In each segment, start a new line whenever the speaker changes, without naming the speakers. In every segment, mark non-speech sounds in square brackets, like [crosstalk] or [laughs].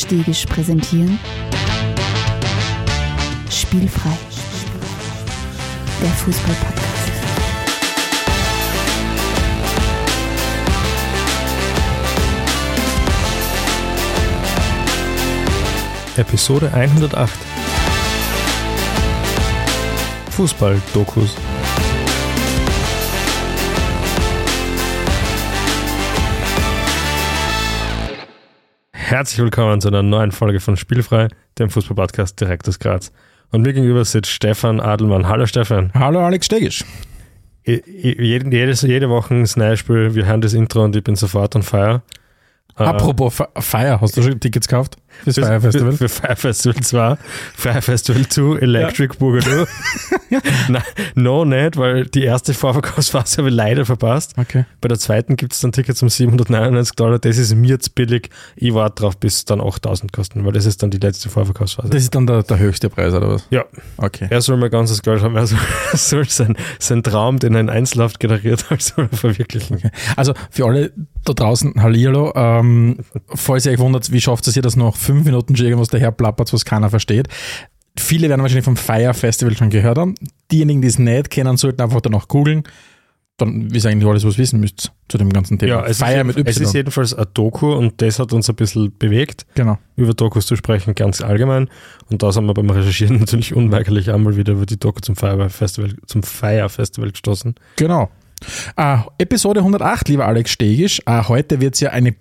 Stegisch präsentieren Spielfrei, der Fußball-Podcast.
Episode 108. Fußball-Dokus. Herzlich willkommen zu einer neuen Folge von Spielfrei, dem Fußball-Podcast direkt aus Graz. Und mir gegenüber sitzt Stefan Adelmann. Hallo Stefan.
Hallo Alex Stegisch.
Jede, jedes, jede Woche ein Neuspiel, wir hören das Intro und ich bin sofort on fire.
Apropos Feier, hast du schon Tickets gekauft
fürs Fire Festival? Für, für Fire Festival 2, Fire Festival 2, Electric ja. Boogaloo. [laughs] Nein, no, nicht, weil die erste Vorverkaufsphase habe ich leider verpasst.
Okay.
Bei der zweiten gibt es dann Tickets um 799 Dollar. Das ist mir jetzt billig. Ich warte drauf, bis dann 8000 kosten, weil das ist dann die letzte Vorverkaufsphase.
Das ist dann der, der höchste Preis, oder was?
Ja.
Okay.
Er soll mein ganzes Geld haben. [laughs] Er soll, soll sein, sein Traum, den er in Einzelhaft generiert hat, soll er verwirklichen.
Okay. Also für alle da draußen, Hallihallo, ähm, falls ihr euch wundert, wie schafft es ihr, dass noch fünf Minuten schon irgendwas daher plappert, was keiner versteht. Viele werden wahrscheinlich vom Fire Festival schon gehört haben. Diejenigen, die es nicht kennen, sollten einfach danach googeln. Dann ist eigentlich alles, was ihr wissen müsst zu dem ganzen Thema.
Ja, es, Fire ist, mit y. es ist jedenfalls ein Doku und das hat uns ein bisschen bewegt,
genau.
über Dokus zu sprechen, ganz allgemein. Und da sind wir beim Recherchieren [laughs] natürlich unweigerlich einmal wieder über die Doku zum Fire Festival, zum Fire Festival gestoßen.
Genau. Uh, Episode 108, lieber Alex Stegisch. Uh, heute wird es ja eine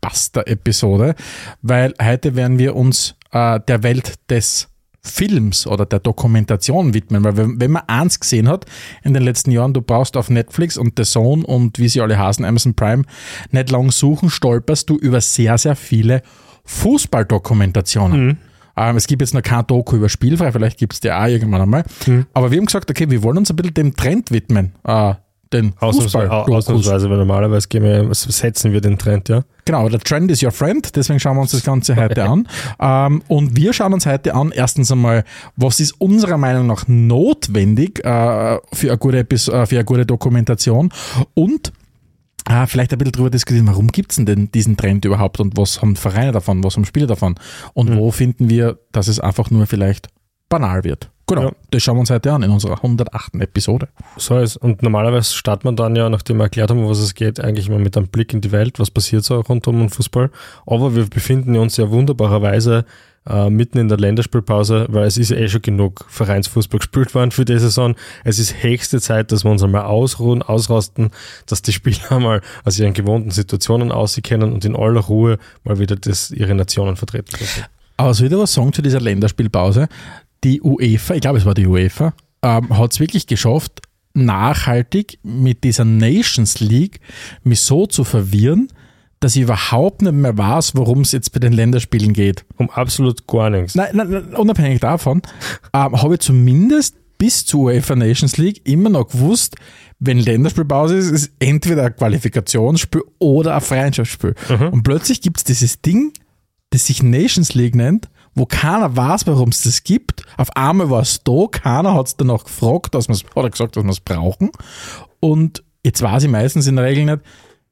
Blockbuster-Episode, weil heute werden wir uns uh, der Welt des Films oder der Dokumentation widmen, weil wenn man eins gesehen hat in den letzten Jahren, du brauchst auf Netflix und The Zone und wie sie alle heißen, Amazon Prime, nicht lang suchen, stolperst du über sehr, sehr viele Fußballdokumentationen. Mhm. Ähm, es gibt jetzt noch kein Doku über Spielfrei, vielleicht gibt es die auch irgendwann einmal. Mhm. Aber wir haben gesagt, okay, wir wollen uns ein bisschen dem Trend widmen. Äh, den Fußball.
Ausnahmsweise, weil normalerweise wir, setzen wir den Trend, ja.
Genau, der Trend is your friend, deswegen schauen wir uns das Ganze heute an. [laughs] Ähm, und wir schauen uns heute an, erstens einmal, was ist unserer Meinung nach notwendig äh, für, eine gute, äh, für eine gute Dokumentation und äh, vielleicht ein bisschen darüber diskutieren, warum gibt es denn diesen Trend überhaupt und was haben Vereine davon, was haben Spieler davon und mhm. wo finden wir, dass es einfach nur vielleicht banal wird. Genau, ja. das schauen wir uns heute an in unserer 108. Episode.
So ist Und normalerweise startet man dann ja, nachdem wir erklärt haben, was es geht, eigentlich immer mit einem Blick in die Welt, was passiert so rund um den Fußball. Aber wir befinden uns ja wunderbarerweise äh, mitten in der Länderspielpause, weil es ist eh schon genug Vereinsfußball [laughs] gespielt worden für die Saison. Es ist höchste Zeit, dass wir uns einmal ausruhen, ausrasten, dass die Spieler [laughs] mal aus ihren gewohnten Situationen auskennen und in aller Ruhe mal wieder das, ihre Nationen vertreten können.
Aber soll ich dir was sagen zu dieser Länderspielpause? Die UEFA, ich glaube es war die UEFA, ähm, hat es wirklich geschafft, nachhaltig mit dieser Nations League mich so zu verwirren, dass ich überhaupt nicht mehr weiß, worum es jetzt bei den Länderspielen geht.
Um absolut gar nichts.
Nein, nein unabhängig davon, ähm, habe ich zumindest bis zur UEFA Nations League immer noch gewusst, wenn Länderspielpause ist, ist entweder ein Qualifikationsspiel oder ein Freundschaftsspiel. Mhm. Und plötzlich gibt es dieses Ding, das sich Nations League nennt wo keiner weiß, warum es das gibt. Auf einmal war es da, keiner hat es danach gefragt, dass man's, oder gesagt, dass wir es brauchen. Und jetzt weiß ich meistens in der Regel nicht,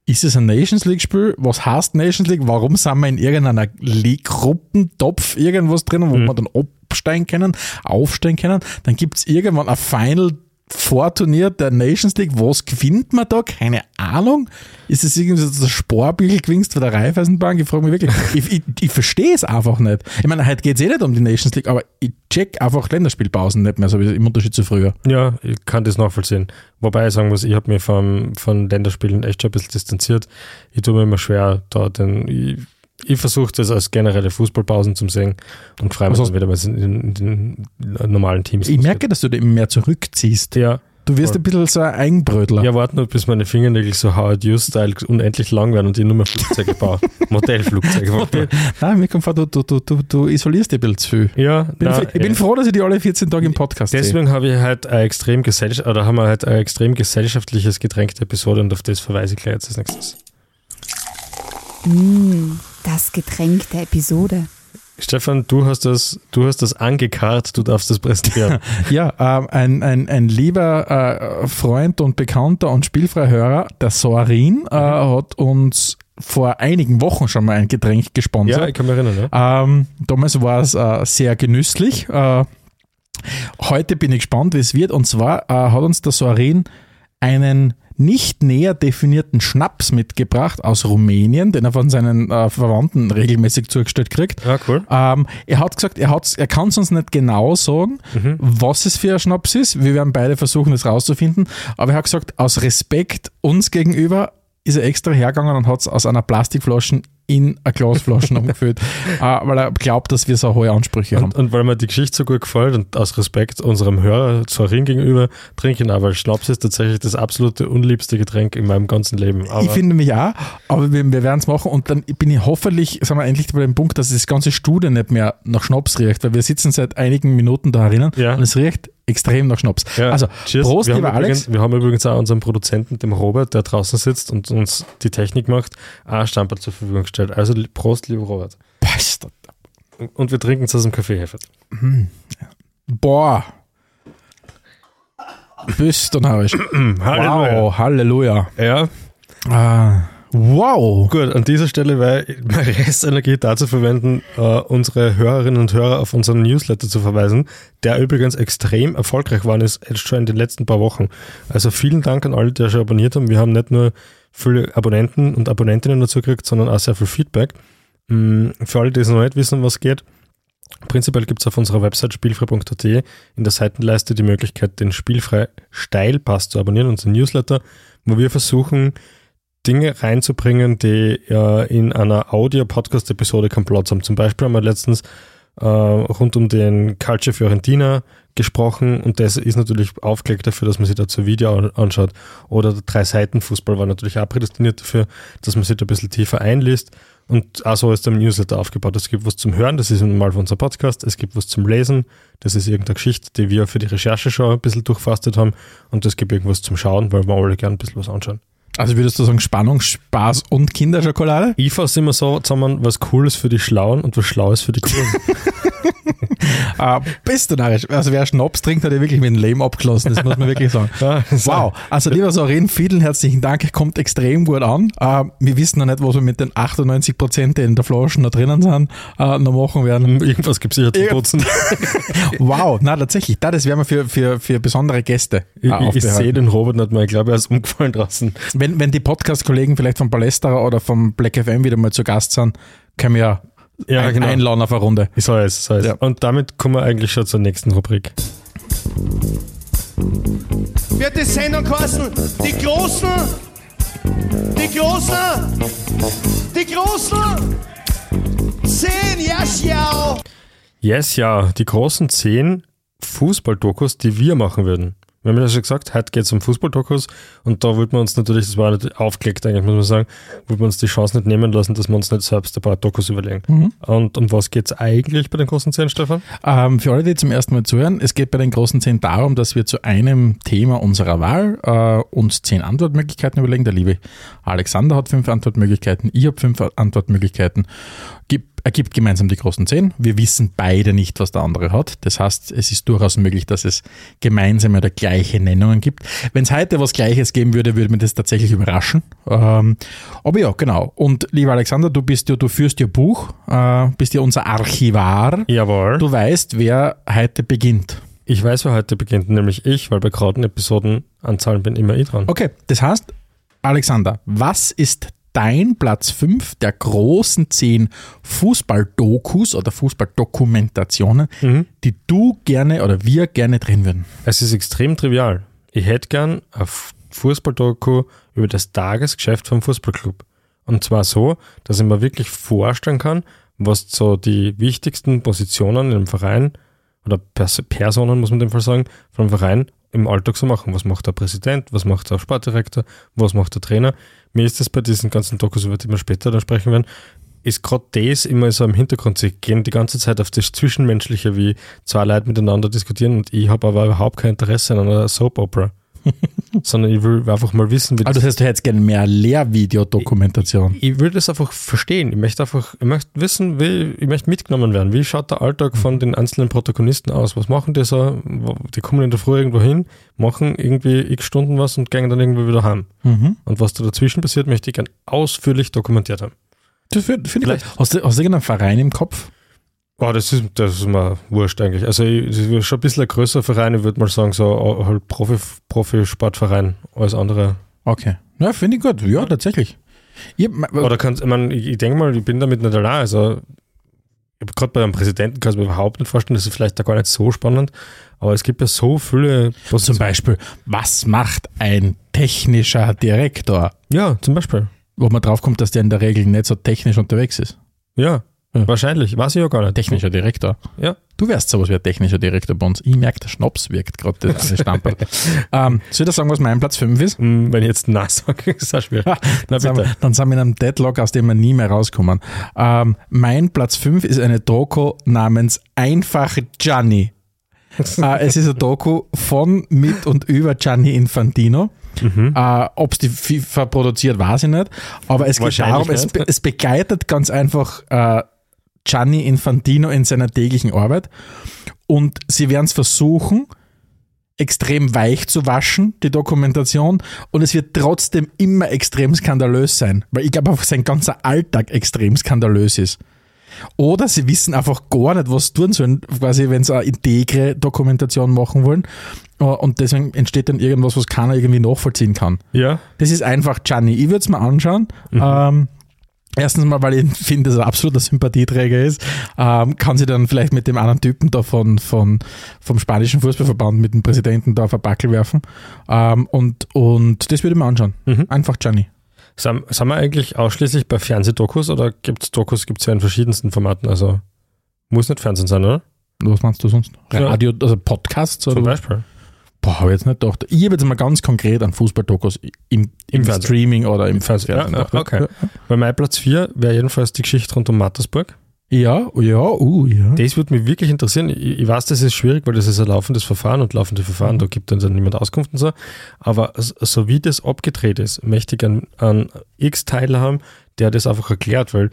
ist es ein Nations League-Spiel? Was heißt Nations League? Warum sind wir in irgendeiner League-Gruppentopf irgendwas drin, wo mhm. wir dann absteigen können, aufsteigen können? Dann gibt es irgendwann ein Final Vorturnier der Nations League, was gewinnt man da? Keine Ahnung. Ist es irgendwie so das Sportbügel gewinnst von der Raiffeisenbank? Ich frage mich wirklich, ich, ich, ich verstehe es einfach nicht. Ich meine, heute geht es eh nicht um die Nations League, aber ich check einfach Länderspielpausen nicht mehr, so wie im Unterschied zu früher.
Ja, ich kann das nachvollziehen. Wobei ich sagen muss, ich habe mich von, von Länderspielen echt schon ein bisschen distanziert. Ich tue mir immer schwer, da den, ich, ich versuche das als generelle Fußballpausen zu sehen und freue mich also, dann wieder, was in, in, den normalen Teams
Ich merke, dass du dich mehr zurückziehst.
Ja.
Du wirst voll. ein bisschen so ein Eigenbrötler.
Ja, warte nur, bis meine Fingernägel so Howard You-Style unendlich lang werden und ich nur mehr Flugzeuge baue. [laughs] Modellflugzeuge.
Modell. Nein, mir kommt vor, du, du, du, du, isolierst dich ein bisschen zu viel.
Ja,
bin, nein, ich bin froh, dass ich die alle 14 Tage im Podcast
Deswegen habe ich halt ein extrem gesellschaft oder haben wir halt ein extrem gesellschaftliches Getränk der Episode und auf das verweise ich gleich jetzt als nächstes.
Mm. Das Getränk der Episode.
Stefan, du hast das, du hast das angekarrt, du darfst das präsentieren. [laughs]
ja, äh, ein, ein, ein lieber äh, Freund und Bekannter und Spielfreihörer, der Sorin, äh, mhm. hat uns vor einigen Wochen schon mal ein Getränk gesponsert.
Ja, ich kann mich erinnern. Ja.
Ähm, damals war es äh, sehr genüsslich. Äh, heute bin ich gespannt, wie es wird. Und zwar äh, hat uns der Sorin einen nicht näher definierten Schnaps mitgebracht aus Rumänien, den er von seinen äh, Verwandten regelmäßig zugestellt kriegt.
Ja, cool.
Ähm, er hat gesagt, er, er kann es uns nicht genau sagen,
Mhm.
was es für ein Schnaps ist. Wir werden beide versuchen, das rauszufinden. Aber er hat gesagt, aus Respekt uns gegenüber ist er extra hergegangen und hat es aus einer Plastikflasche in eine Glasflasche umgefüllt, [laughs] äh, weil er glaubt, dass wir so hohe Ansprüche haben.
Und, und weil mir die Geschichte so gut gefällt und aus Respekt unserem Hörer Sorin gegenüber trinken, aber Schnaps ist tatsächlich das absolute unliebste Getränk in meinem ganzen Leben. Aber
Ich finde mich auch, aber wir, wir werden es machen und dann bin ich hoffentlich, sagen wir endlich bei dem Punkt, dass das ganze Studio nicht mehr nach Schnaps riecht, weil wir sitzen seit einigen Minuten da herinnen
Ja.
und es riecht extrem nach Schnaps.
Ja,
also,
cheers.
Prost,
wir
lieber Alex.
Übrigens, wir haben übrigens auch unseren Produzenten, dem Robert, der draußen sitzt und uns die Technik macht, auch ein Stamperl zur Verfügung gestellt. Also Prost, lieber Robert.
Passt.
Und wir trinken es aus dem Kaffeehefert.
Boah. Bist du. [clears throat] Wow, Halleluja.
Ja,
Ah, wow.
gut. An dieser Stelle wäre [laughs] meine Restenergie dazu verwenden, äh, unsere Hörerinnen und Hörer auf unseren Newsletter zu verweisen, der übrigens extrem erfolgreich war ist jetzt schon in den letzten paar Wochen. Also vielen Dank an alle, die schon abonniert haben. Wir haben nicht nur viele Abonnenten und Abonnentinnen dazu gekriegt, sondern auch sehr viel Feedback. Mm, Für alle, die es noch nicht wissen, was geht, prinzipiell gibt es auf unserer Website spielfrei.at in der Seitenleiste die Möglichkeit, den Spielfrei Steilpass zu abonnieren, unseren Newsletter, wo wir versuchen, Dinge reinzubringen, die äh, in einer Audio-Podcast-Episode keinen Platz haben. Zum Beispiel haben wir letztens äh, rund um den Culture Fiorentina gesprochen und das ist natürlich aufgelegt dafür, dass man sich dazu Video an- anschaut. Oder der Drei-Seiten-Fußball war natürlich auch prädestiniert dafür, dass man sich da ein bisschen tiefer einliest. Und auch so ist der Newsletter aufgebaut. Es gibt was zum Hören, das ist mal für unser Podcast. Es gibt was zum Lesen, das ist irgendeine Geschichte, die wir für die Recherche schon ein bisschen durchfastet haben. Und es gibt irgendwas zum Schauen, weil wir alle gerne ein bisschen was anschauen.
Also würdest du sagen Spannung, Spaß und Kinderschokolade?
Ich fasse immer so zusammen, was cool ist für die Schlauen und was schlau ist für die Coolen. [laughs]
Äh, [laughs] bist du narrisch. Also wer Schnaps trinkt, hat ja wirklich mit dem Leben abgeschlossen, das muss man wirklich sagen. [laughs] Wow, also lieber Sorin, vielen herzlichen Dank, kommt extrem gut an. Äh, wir wissen noch nicht, was wir mit den 98 Prozent, die in der Flasche noch drinnen sind, äh, noch machen werden.
Irgendwas gibt es sicher zu putzen. [laughs]
Wow, na tatsächlich, da, das werden wir für, für, für besondere Gäste
Ich, ich, sehe den Robert nicht mehr. Ich glaube, er ist umgefallen draußen.
Wenn, wenn die Podcast-Kollegen vielleicht von Palästra oder vom Black FM wieder mal zu Gast sind, können wir ja,
Ja,
ein,
genau.
einladen auf eine Runde.
Ich soll es, soll es.
Ja.
Und damit kommen wir eigentlich schon zur nächsten Rubrik.
wird die Sendung kosten. Die Großen, die Großen, die Großen. Zehn, ja, schau.
Yes, ja, die großen zehn Fußballdokus, die wir machen würden. Wir haben ja schon gesagt, heute geht es um Fußballdokus und da wollten wir uns natürlich, das war nicht aufgelegt eigentlich, muss man sagen, wollten wir uns die Chance nicht nehmen lassen, dass wir uns nicht selbst ein paar Dokus überlegen.
Mhm.
Und um was geht es eigentlich bei den großen zehn, Stefan?
Ähm, für alle, die zum ersten Mal zuhören, es geht bei den großen zehn darum, dass wir zu einem Thema unserer Wahl äh, uns zehn Antwortmöglichkeiten überlegen. Der liebe Alexander hat fünf Antwortmöglichkeiten, ich habe fünf Antwortmöglichkeiten. Gib, ergibt gemeinsam die großen zehn. Wir wissen beide nicht, was der andere hat. Das heißt, es ist durchaus möglich, dass es gemeinsame oder gleiche Nennungen gibt. Wenn es heute was Gleiches geben würde, würde mich das tatsächlich überraschen. Ähm, aber ja, genau. Und lieber Alexander, du bist ja, du führst ja Buch, äh, bist ja unser Archivar.
Jawohl.
Du weißt, wer heute beginnt.
Ich weiß, wer heute beginnt, nämlich ich, weil bei geraden Episodenanzahlen bin immer ich dran.
Okay, das heißt, Alexander, was ist dein Platz 5 der großen 10 Fußball-Dokus oder Fußball-Dokumentationen, die du gerne oder wir gerne drehen würden?
Es ist extrem trivial. Ich hätte gern ein F- Fußballdoku über das Tagesgeschäft vom Fußballclub. Und zwar so, dass ich mir wirklich vorstellen kann, was so die wichtigsten Positionen im Verein oder Pers Personen, muss man dem Fall sagen, vom Verein im Alltag so machen. Was macht der Präsident, was macht der Sportdirektor, was macht der Trainer. Mir ist das bei diesen ganzen Dokus, über die wir später dann sprechen werden, ist gerade das immer so im Hintergrund. Sie gehen die ganze Zeit auf das Zwischenmenschliche, wie zwei Leute miteinander diskutieren und ich habe aber überhaupt kein Interesse an einer Soap Opera. [laughs] sondern ich will einfach mal wissen, wie
Also das heißt, du hättest gerne mehr Lehrvideodokumentation.
ich will das einfach verstehen. Ich möchte einfach, ich möchte wissen, wie, ich möchte mitgenommen werden. Wie schaut der Alltag von den einzelnen Protagonisten aus? Was machen die so? Die kommen in der Früh irgendwo hin, machen irgendwie x Stunden was und gehen dann irgendwo wieder heim.
Mhm.
Und was da dazwischen passiert, möchte ich gern ausführlich dokumentiert haben.
Das finde find ich. Hast du, hast du irgendeinen Verein im Kopf?
Oh, das ist, das ist mir wurscht eigentlich. Also, ich, schon ein bisschen ein größerer Verein. Ich würde mal sagen, so halt Profi, Profisportverein als andere.
Okay. Ja, finde ich gut. Ja, tatsächlich. Ich,
Oder kannst, ich, mein, ich, denke mal, ich bin damit nicht allein. Also, gerade bei einem Präsidenten kann ich mir überhaupt nicht vorstellen, das ist vielleicht da gar nicht so spannend. Aber es gibt ja so viele
zum
Positionen.
Beispiel, was macht ein technischer Direktor?
Ja, zum Beispiel.
Wo man drauf kommt, dass der in der Regel nicht so technisch unterwegs ist.
Ja,
Ja.
wahrscheinlich. Weiß ich ja gar nicht.
Technischer Direktor.
Ja.
Du wärst sowas wie ein technischer Direktor bei uns. Ich merke, der Schnaps wirkt gerade das Stamperl. [laughs] ähm, soll ich dir sagen, was mein Platz 5 ist?
Hm, Wenn ich jetzt Nein sage, [laughs] ist das schwierig. Na
Dann sind, wir,
bitte.
dann sind wir in einem Deadlock, aus dem wir nie mehr rauskommen. Ähm, mein Platz 5 ist eine Doku namens Einfach Gianni. [laughs] äh, es ist eine Doku von, mit und über Gianni Infantino. Äh, Ob es die FIFA produziert, weiß ich nicht. Aber es geht darum, es, es begleitet ganz einfach äh, Gianni Infantino in seiner täglichen Arbeit. Und sie werden es versuchen, extrem weich zu waschen, die Dokumentation, und es wird trotzdem immer extrem skandalös sein, weil ich glaube, sein ganzer Alltag extrem skandalös ist. Oder sie wissen einfach gar nicht, was sie tun sollen, quasi, wenn sie eine integre Dokumentation machen wollen. Äh, Und deswegen entsteht dann irgendwas, was keiner irgendwie nachvollziehen kann.
Ja,
Das ist einfach Gianni. Ich würde es mal anschauen. Ähm, erstens mal, weil ich finde, dass er absoluter Sympathieträger ist. Ähm, kann sie dann vielleicht mit dem anderen Typen da von, von, vom spanischen Fußballverband, mit dem Präsidenten da auf ein Backel werfen. Ähm, und, und das würde ich mir anschauen.
Mhm.
Einfach Gianni.
sind, sind wir eigentlich ausschließlich bei Fernsehdokus oder gibt es Dokus, gibt es ja in verschiedensten Formaten? Also muss nicht Fernsehen sein, oder?
Was meinst du sonst? Radio, also Podcasts?
Zum
Oder?
Beispiel.
Boah, habe ich jetzt nicht gedacht. Ich habe jetzt mal ganz konkret an Fußballdokus im, im,
Im.
Streaming oder im,
Fernsehen. Ja,
gedacht.
ja, okay. Weil mein Platz 4 wäre jedenfalls die Geschichte rund um Mattersburg.
Ja, ja, uh, ja.
Das würde mich wirklich interessieren. Ich, weiß, das ist schwierig, weil das ist ein laufendes Verfahren und laufende Verfahren, da gibt dann niemand Auskunft und so. Aber so, so wie das abgedreht ist, möchte ich einen, einen X-Teil haben, der das einfach erklärt, weil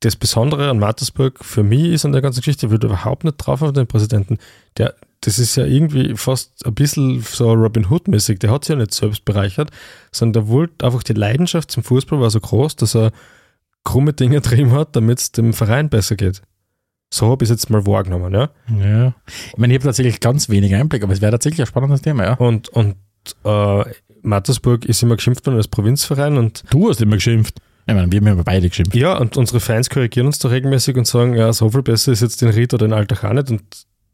das Besondere an Mattersburg für mich ist an der ganzen Geschichte, ich würde überhaupt nicht drauf auf den Präsidenten. Der, das ist ja irgendwie fast ein bisschen so Robin Hood-mäßig. Der hat sich ja nicht selbst bereichert, sondern der wollte einfach die Leidenschaft zum Fußball war so groß, dass er krumme Dinge [laughs] drin hat, damit es dem Verein besser geht. So habe ich es jetzt mal wahrgenommen, ja.
Ja. Ich meine, ich habe tatsächlich ganz wenig Einblick, aber es wäre tatsächlich ein spannendes Thema, ja.
Und, und äh, Mattersburg ist immer geschimpft worden als Provinzverein und
Du hast immer geschimpft. Ich meine, wir haben ja beide geschimpft.
ja, und unsere Fans korrigieren uns da regelmäßig und sagen, ja, so viel besser ist jetzt den Ried oder den Alltag auch nicht. Und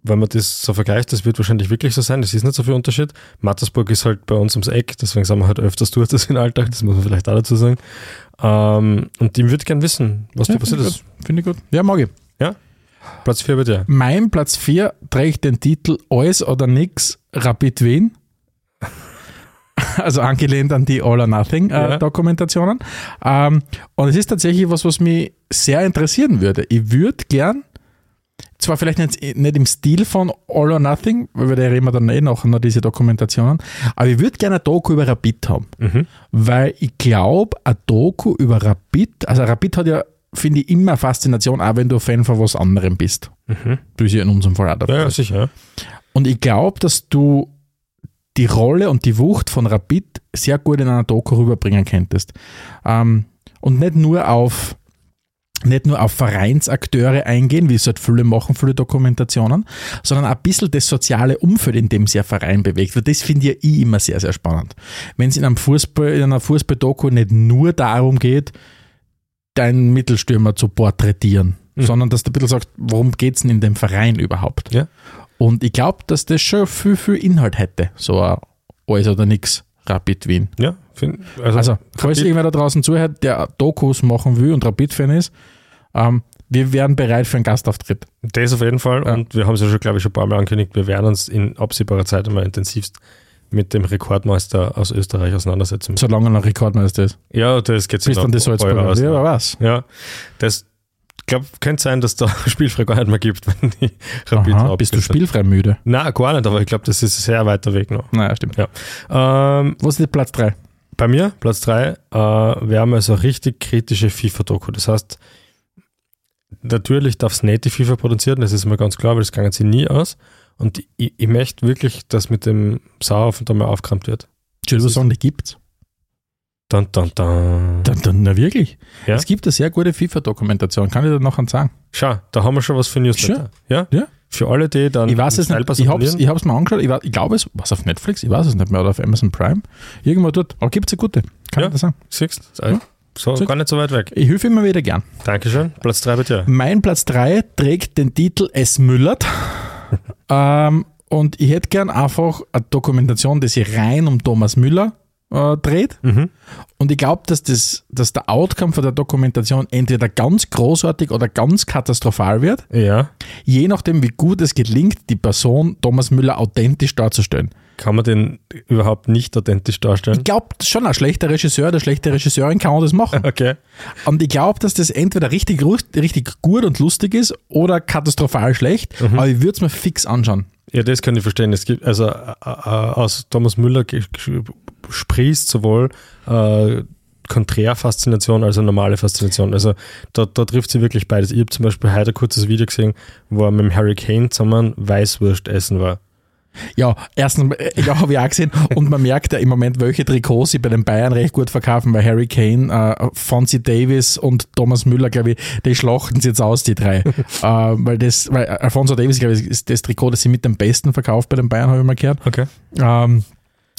wenn man das so vergleicht, das wird wahrscheinlich wirklich so sein, das ist nicht so viel Unterschied. Mattersburg ist halt bei uns ums Eck, deswegen sind wir halt öfters dort als in Alltag, das muss man vielleicht auch dazu sagen. Ähm, und ich würde gern wissen, was da
Ja,
passiert
finde
ist.
Finde ich gut. Ja, mag ich.
Platz 4 bei dir.
Mein Platz 4 trägt den Titel Alles oder Nix Rapid Wien. [laughs] Also angelehnt an die All or Nothing äh,
Ja.
Dokumentationen. Ähm, und es ist tatsächlich was, was mich sehr interessieren würde. Ich würde gern, zwar vielleicht nicht, nicht im Stil von All or Nothing, weil wir da reden wir dann eh noch noch diese Dokumentationen, aber ich würde gerne ein Doku über Rapid haben.
Mhm.
Weil ich glaube, ein Doku über Rapid, also Rapid hat ja, finde ich, immer eine Faszination, auch wenn du Fan von was anderem bist.
Mhm.
Du ist ja in unserem Fall auch der
Ja, sicher.
Und ich glaube, dass du die Rolle und die Wucht von Rapid sehr gut in einer Doku rüberbringen könntest. Ähm, und nicht nur auf nicht nur auf Vereinsakteure eingehen, wie es halt viele machen, viele Dokumentationen, sondern ein bisschen das soziale Umfeld, in dem sich ein Verein bewegt. Weil das finde ich immer sehr, sehr spannend. Wenn es in einem Fußball, in einer Fußball-Doku nicht nur darum geht, deinen Mittelstürmer zu porträtieren,
Mhm.
sondern dass du ein bisschen sagst, worum geht es denn in dem Verein überhaupt?
Ja.
Und ich glaube, dass das schon viel, viel Inhalt hätte, so ein alles oder nix Rapid Wien.
Ja, find, also,
Also, falls
Rapid-
irgendwer da draußen zuhört, der Dokus machen will und Rapid-Fan ist, ähm, wir wären bereit für einen Gastauftritt.
Das auf jeden Fall.
Ja.
Und wir haben es ja schon, glaube ich, schon ein paar Mal angekündigt, wir werden uns in absehbarer Zeit einmal intensivst mit dem Rekordmeister aus Österreich auseinandersetzen.
Solange er noch Rekordmeister ist.
Ja, das geht sich
Bis dann die
noch
Salzburger.
aus.
Ja, wer weiß.
Ja, das glaube, könnte sein, dass da [laughs] spielfrei gar nicht mehr gibt, [laughs] wenn die Rapid
Aha, bist du spielfrei müde?
Nein, gar nicht, aber ich glaube, das ist ein sehr weiter Weg noch.
Naja, stimmt.
Ja. Ähm,
Was ist Platz 3?
Bei mir, Platz 3, äh, wäre mal so eine richtig kritische FIFA-Doku. Das heißt, natürlich darf es nicht die FIFA produzieren, das ist mir ganz klar, weil das gangen sie nie aus. Und ich, ich möchte wirklich, dass mit dem Sauerhofen da mal aufgeräumt wird.
Entschuldigung, die gibt's.
Dun, dun, dun.
Dann, dann, na wirklich.
Ja.
Es gibt eine sehr gute FIFA-Dokumentation, kann ich dir noch sagen.
Schau, da haben wir schon was für Newsletter. Ja?
Ja.
Für alle, die dann
Ich weiß es nicht, ich ich hab's mir angeschaut, ich, war, ich glaube es, was auf Netflix, ich weiß es nicht mehr, oder auf Amazon Prime, irgendwo dort, aber gibt's eine gute, kann
Ja.
ich dir sagen.
Siehst du?
Ja.
So,
Siehst.
gar nicht so weit weg.
Ich helfe immer wieder gern.
Dankeschön. Platz 3 bei dir.
Mein Platz 3 trägt den Titel Es Müllert. [laughs] ähm, und ich hätte gern einfach eine Dokumentation, die sich rein um Thomas Müller äh, dreht.
Mhm.
Und ich glaube, dass, das, dass der Outcome von der Dokumentation entweder ganz großartig oder ganz katastrophal wird,
Ja.
je nachdem, wie gut es gelingt, die Person Thomas Müller authentisch darzustellen.
Kann man den überhaupt nicht authentisch darstellen?
Ich glaube schon, ein schlechter Regisseur oder schlechte Regisseurin kann das machen. [laughs]
Okay.
Und ich glaube, dass das entweder richtig, richtig gut und lustig ist oder katastrophal schlecht, aber ich würde es mir fix anschauen.
Ja, das kann ich verstehen. Es gibt, also äh, äh, aus Thomas Müller sprießt sowohl äh, Konträrfaszination als auch normale Faszination. Also da, da trifft sie wirklich beides. Ich habe zum Beispiel heute ein kurzes Video gesehen, wo er mit dem Harry Kane zusammen Weißwurst essen war.
Ja, erstens, äh, ja, habe ich auch gesehen. [laughs] Und man merkt ja im Moment, welche Trikots sie bei den Bayern recht gut verkaufen, weil Harry Kane, äh, Fonzie Davis und Thomas Müller, glaube ich, die schlachten sie jetzt aus, die drei. [laughs] äh, weil das, weil Alfonso Davis, glaube ich, ist das Trikot, das sie mit dem besten verkauft bei den Bayern, habe ich mal gehört.
Okay.
Ähm,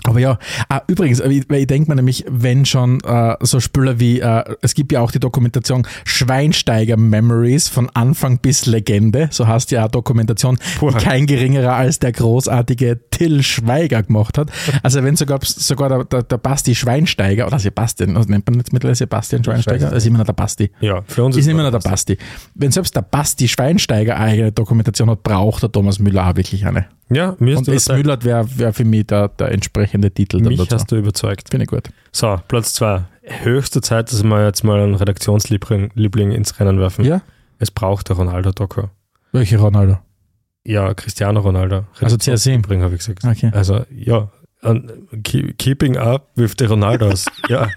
aber ja, ah, übrigens, weil ich, weil ich denke mir nämlich, wenn schon äh, so Spieler wie, äh, es gibt ja auch die Dokumentation Schweinsteiger Memories von Anfang bis Legende, so heißt ja eine Dokumentation,
Puh.
die kein geringerer als der großartige Till Schweiger gemacht hat. Also wenn sogar, sogar der, der, der Basti Schweinsteiger, oder Sebastian, was nennt man jetzt mittlerweile Sebastian Schweinsteiger? Ist immer noch der Basti.
Ja, für uns
Ist immer noch der Basti. Wenn selbst der Basti Schweinsteiger eine eigene Dokumentation hat, braucht der Thomas Müller auch wirklich eine.
Ja, mir
Und
ist
es Müller wäre wär für mich der, der entsprechende Titel. dann
mich
dazu.
hast du überzeugt.
Finde ich gut.
So, Platz 2. Höchste Zeit, dass wir jetzt mal einen Redaktionsliebling Liebling ins Rennen werfen.
Ja?
Es braucht der Ronaldo-Doku.
Welche Ronaldo?
Ja, Cristiano Ronaldo.
Also CSC.
Liebling, habe ich gesagt.
Okay.
Also, ja. Und keep- keeping up with the Ronaldos. [laughs] ja.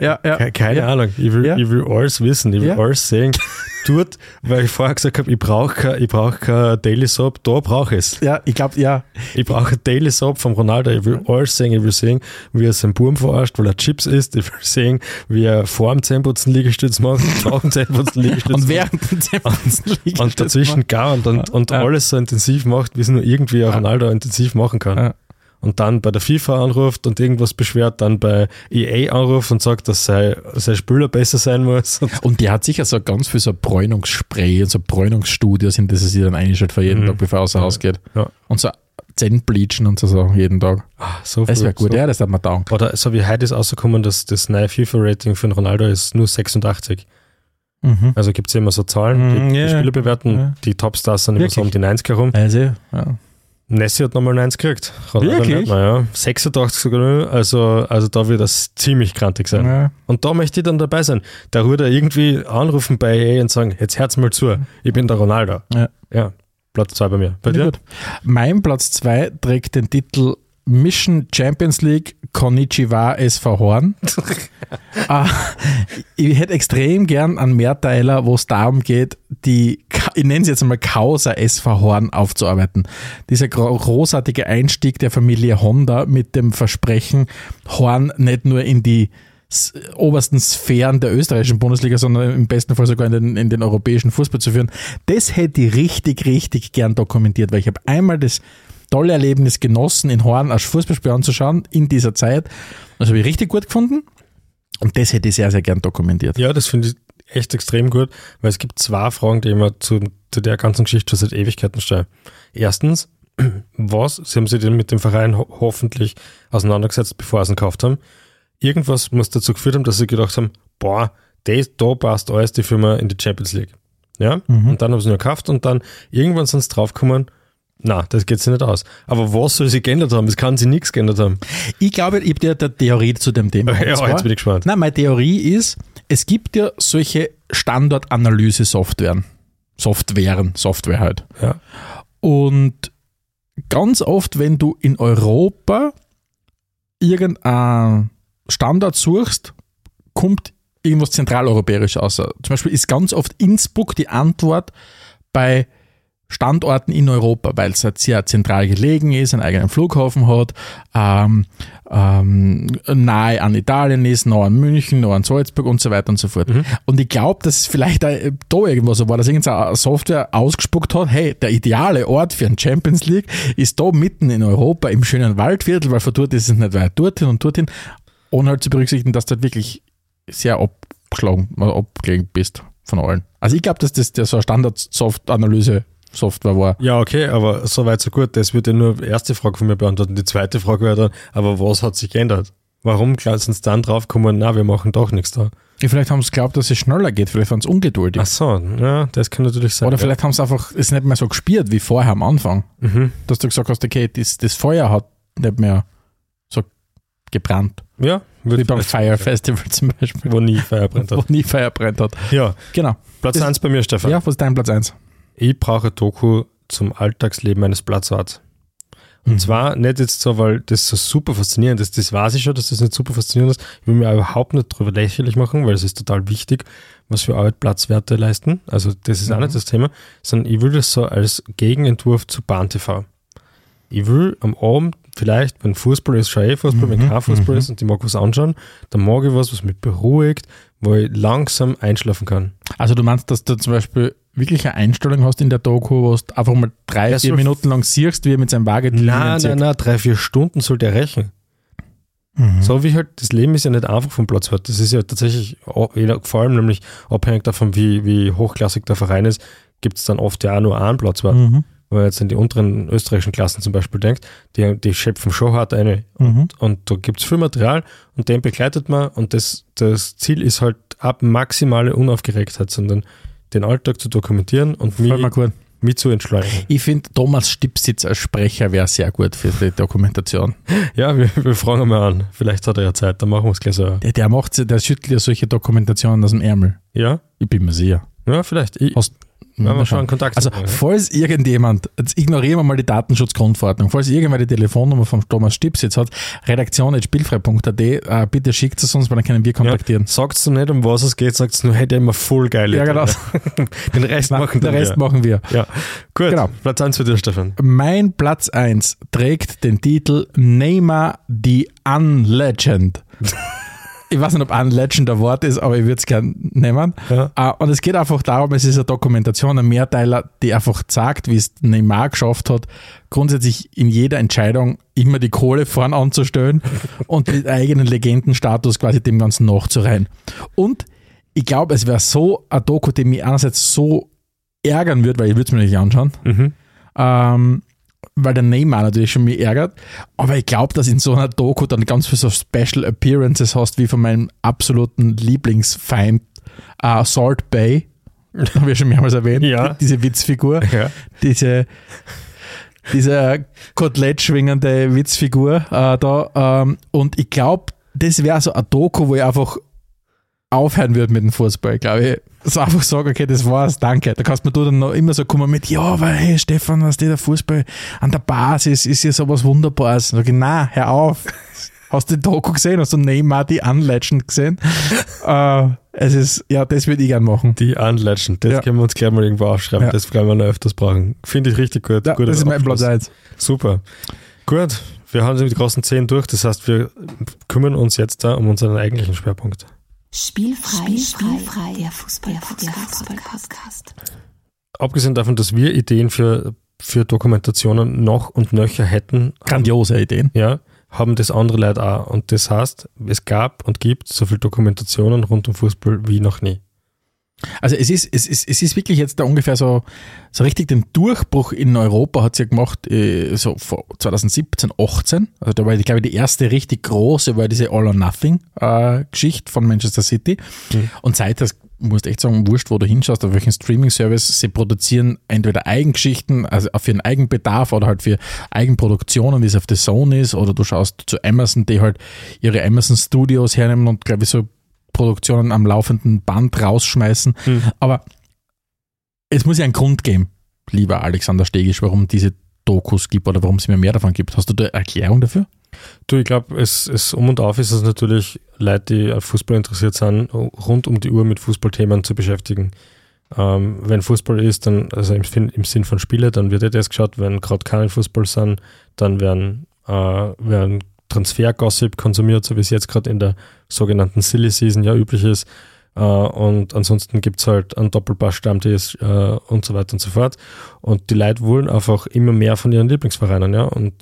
Ja, ja.
Ke- Keine
Ja.
Ahnung. Ich will,
Ja.
ich will alles wissen. Ich will
Ja.
alles sehen. [laughs] Dort, weil ich vorher gesagt habe, ich brauche kein, ich brauche kein Daily Soap, da brauche ich es.
Ja, ich glaube, ja.
Ich brauche Daily Soap vom Ronaldo. Ich will alles sehen. Ich will sehen, wie er seinen Burm verarscht, weil er Chips isst. Ich will sehen, wie er vor dem Zähneputzen Liegestütz macht, [laughs] nach dem Zähneputzen Liegestütz
Und während dem Zähneputzen liegt
und dazwischen gaunt und, und
Ja.
alles so intensiv macht, wie es nur irgendwie ein Ronaldo intensiv machen kann.
Ja.
Und dann bei der FIFA anruft und irgendwas beschwert, dann bei EA anruft und sagt, dass sein, sein Spieler besser sein muss. [laughs] Und
Und die hat sicher so ganz viel so Bräunungsspray und so Bräunungsstudios, in das sie dann einstellt für jeden
Mhm.
Tag, bevor er außer Haus geht.
Ja.
Und so Zähnbleachen und so Sachen jeden Tag.
ah, so
Das wäre gut,
so.
ja, das hat mir taugen.
Oder so wie heute ist rausgekommen, dass das neue FIFA-Rating für den Ronaldo ist nur 86.
Mhm.
Also gibt es immer so Zahlen, die,
ja,
die Spieler bewerten.
ja.
Die Topstars sind immer so um
Wirklich?
die 90 herum.
Also, ja.
Nessi hat nochmal 90 gekriegt.
Wirklich?
mehr, ja. 86 sogar. Also, also da wird das ziemlich krantig sein.
ja.
Und da möchte ich dann dabei sein. Da würde er irgendwie anrufen bei EA und sagen, jetzt hört's mal zu, ich bin der Ronaldo.
Ja.
Ja, Platz zwei bei mir. Bei dir?
gut. Mein Platz 2 trägt den Titel Mission Champions League Konnichiwa SV Horn. [laughs] Ah, ich hätte extrem gern einen Mehrteiler, wo es darum geht, die, ich nenne es jetzt einmal Causa SV Horn aufzuarbeiten. Dieser gro- großartige Einstieg der Familie Honda mit dem Versprechen, Horn nicht nur in die obersten Sphären der österreichischen Bundesliga, sondern im besten Fall sogar in den, in den europäischen Fußball zu führen. Das hätte ich richtig, richtig gern dokumentiert, weil ich habe einmal das tolle Erlebnis genossen, in Horn als Fußballspiel anzuschauen in dieser Zeit. Das habe ich richtig gut gefunden und das hätte ich sehr, sehr gern dokumentiert.
Ja, das finde ich echt extrem gut, weil es gibt zwei Fragen, die ich mir zu, zu der ganzen Geschichte schon seit Ewigkeiten stelle. Erstens, [clears throat] was, Sie haben sich denn mit dem Verein ho hoffentlich auseinandergesetzt, bevor Sie ihn gekauft haben. Irgendwas muss dazu geführt haben, dass Sie gedacht haben, boah, das, da passt alles die Firma in die Champions League. Ja, und dann haben sie ihn gekauft und dann irgendwann sind sie draufgekommen, na, das geht sich nicht aus. Aber was soll sie geändert haben? Es kann sie nichts geändert haben.
Ich glaube, ich habe dir eine Theorie zu dem Thema. [laughs]
Ja,
zwar-
jetzt bin ich gespannt.
Nein, meine Theorie ist, es gibt ja solche Standortanalyse-Softwaren. Softwaren, Software halt.
Ja.
Und ganz oft, wenn du in Europa irgendeinen Standort suchst, kommt irgendwas zentraleuropäisch aus. Zum Beispiel ist ganz oft Innsbruck die Antwort bei Standorten in Europa, weil es halt sehr zentral gelegen ist, einen eigenen Flughafen hat, ähm, ähm, nahe an Italien ist, nah an München, nah an Salzburg und so weiter und so fort. Und ich glaube, dass es vielleicht auch da irgendwo so war, dass irgendeine Software ausgespuckt hat, hey, der ideale Ort für ein Champions League ist da mitten in Europa im schönen Waldviertel, weil von dort ist es nicht weit dorthin und dorthin, ohne halt zu berücksichtigen, dass du halt wirklich sehr abgeschlagen, oder abgelegen bist von allen. Also ich glaube, dass das der so eine Standard-Soft-Analyse Software war.
Ja, okay, aber so weit, so gut. Das wird ja nur die erste Frage von mir beantworten. Die zweite Frage wäre dann, aber was hat sich geändert? Warum sind sie dann draufgekommen, na, wir machen doch nichts da?
Ja, vielleicht haben sie geglaubt, dass es schneller geht, vielleicht waren sie ungeduldig.
Ach so, ja, das kann natürlich sein.
Oder
ja.
vielleicht haben sie einfach es nicht mehr so gespielt wie vorher am Anfang.
Mhm.
Dass du gesagt hast, okay, das, das Feuer hat nicht mehr so gebrannt.
Ja,
Wie beim Fire Festival [laughs] zum Beispiel.
Wo nie Feuer brennt [laughs]
Wo
hat.
nie Feuer brennt hat.
Ja,
Genau.
Platz
Das-
1 bei mir, Stefan.
Ja, was ist dein Platz 1?
Ich brauche ein Doku zum Alltagsleben eines Platzwarts. Und zwar nicht jetzt so, weil das so super faszinierend ist. Das weiß ich schon, dass das nicht super faszinierend ist. Ich will mir überhaupt nicht drüber lächerlich machen, weil es ist total wichtig, was für Arbeit Platzwerte leisten. Also das ist auch nicht das Thema, sondern ich will das so als Gegenentwurf zu Bahn TV. Ich will am Abend vielleicht, wenn Fußball ist, schon eh Fußball, wenn kein Fußball ist und ich mag was anschauen, dann mag ich was, was mich beruhigt, wo ich langsam einschlafen kann.
Also du meinst, dass du zum Beispiel wirklich eine Einstellung hast in der Doku, wo du einfach mal drei,
Ja,
vier Minuten lang siehst, wie er mit seinem Wagen
Nein, nein, nein, drei, vier Stunden soll der rächen. So wie halt, das Leben ist ja nicht einfach vom Platzwart. Das ist ja tatsächlich, jeder- vor allem nämlich abhängig davon, wie, wie hochklassig der Verein ist, gibt es dann oft ja auch nur einen Platzwart.
Mhm.
Wenn man jetzt an die unteren österreichischen Klassen zum Beispiel denkt, die, die schöpfen schon hart eine. Und, und da gibt es viel Material und den begleitet man und das, das Ziel ist halt ab maximale Unaufgeregtheit, sondern den Alltag zu dokumentieren und mich, mich zu entschleunigen.
Ich finde, Thomas Stipsitz als Sprecher wäre sehr gut für die Dokumentation.
Ja, wir, wir fragen ihn mal an. Vielleicht hat er ja Zeit, dann machen wir es gleich so.
Der, der macht, der schüttelt ja solche Dokumentationen aus dem Ärmel.
Ja?
Ich bin mir sicher.
Ja, vielleicht. Ich,
Hast,
Werden wir schon einen Kontakt
Also,
ja.
falls irgendjemand, jetzt ignorieren wir mal die Datenschutzgrundverordnung, falls irgendwer die Telefonnummer von Thomas Stipsitz hat, redaktion.spielfrei.at, äh, bitte schickt es uns, weil dann können wir kontaktieren.
Sagt's nicht, um was es geht, sagt's nur, hätte immer voll geil.
Ja, genau. [laughs]
Den Rest
Nein,
machen
den Rest
wir.
machen wir.
Ja, gut.
Genau.
Platz 1 für dich, Stefan.
Mein Platz 1 trägt den Titel Neymar the Unlegend. [laughs] ich weiß nicht, ob Unlegend ein Wort ist, aber ich würde es gerne nehmen.
Ja.
Äh, Und es geht einfach darum, es ist eine Dokumentation, ein Mehrteiler, die einfach zeigt, wie es Neymar geschafft hat, grundsätzlich in jeder Entscheidung immer die Kohle vorn anzustellen [laughs] und mit eigenen Legendenstatus quasi dem Ganzen nachzureihen. Und ich glaube, es wäre so ein Doku, die mich einerseits so ärgern wird, weil ich würde es mir nicht anschauen,
Mhm.
ähm, weil der Neymar natürlich schon mich ärgert. Aber ich glaube, dass in so einer Doku dann ganz viele so Special Appearances hast, wie von meinem absoluten Lieblingsfeind äh, Salt Bay. [laughs] Habe ich schon mehrmals erwähnt.
Ja.
Die, diese Witzfigur.
Ja.
Diese, diese Kotelett schwingende Witzfigur äh, da. Ähm, und ich glaube, das wäre so ein Doku, wo ich einfach aufhören würde mit dem Fußball, glaube ich. So einfach sagen, okay, das war's, danke. Da kannst du dann noch immer so kommen mit, ja, aber hey, Stefan, was der Fußball an der Basis ist ja sowas Wunderbares. Sag ich, na, hör auf. Hast du die Doku gesehen? Hast du Neymar die Unlegend gesehen? [laughs] äh, es ist, ja, das würde ich gern machen.
Die Unlegend, das
Ja.
können wir uns gleich mal irgendwo aufschreiben.
Ja.
Das werden wir noch öfters brauchen. Finde ich richtig gut.
Ja, das ist mein Platz
Abschluss.
1.
Super. Gut, wir haben die großen zehn durch. Das heißt, wir kümmern uns jetzt da um unseren eigentlichen Schwerpunkt.
Spielfrei, Spielfrei, der Fußball-Podcast.
Abgesehen davon, dass wir Ideen für, für Dokumentationen noch und nöcher hätten,
Grandiose Ideen.
ja, haben das andere Leute auch. Und das heißt, es gab und gibt so viel Dokumentationen rund um Fußball wie noch nie.
Also es ist, es ist, es ist wirklich jetzt da ungefähr so, so richtig den Durchbruch in Europa hat sie ja gemacht, äh, so vor 2017, 18. Also da war, glaube ich, die erste richtig große, war diese All or Nothing äh, Geschichte von Manchester City. Und seither, musst echt sagen, wurscht, wo du hinschaust, auf welchen Streaming-Service, sie produzieren entweder Eigengeschichten, also für einen Eigenbedarf oder halt für Eigenproduktionen, wie es auf The Zone ist, oder du schaust zu Amazon, die halt ihre Amazon Studios hernehmen und glaube ich so Produktionen am laufenden Band rausschmeißen.
Hm.
Aber es muss ja einen Grund geben, lieber Alexander Stegisch, warum diese Dokus gibt oder warum es immer mehr davon gibt. Hast du da eine Erklärung dafür?
Du, ich glaube, es, es um und auf ist es natürlich Leute, die an Fußball interessiert sind, rund um die Uhr mit Fußballthemen zu beschäftigen. Ähm, wenn Fußball ist, dann, also im, im Sinn von Spiele, dann wird ja das geschaut. Wenn gerade kein Fußball sind, dann werden, äh, werden Transfer-Gossip konsumiert, so wie es jetzt gerade in der sogenannten Silly Season ja üblich ist. Äh, und ansonsten gibt es halt einen Doppelpass-Stammtisch äh, und so weiter und so fort. Und die Leute wollen einfach immer mehr von ihren Lieblingsvereinen, ja. Und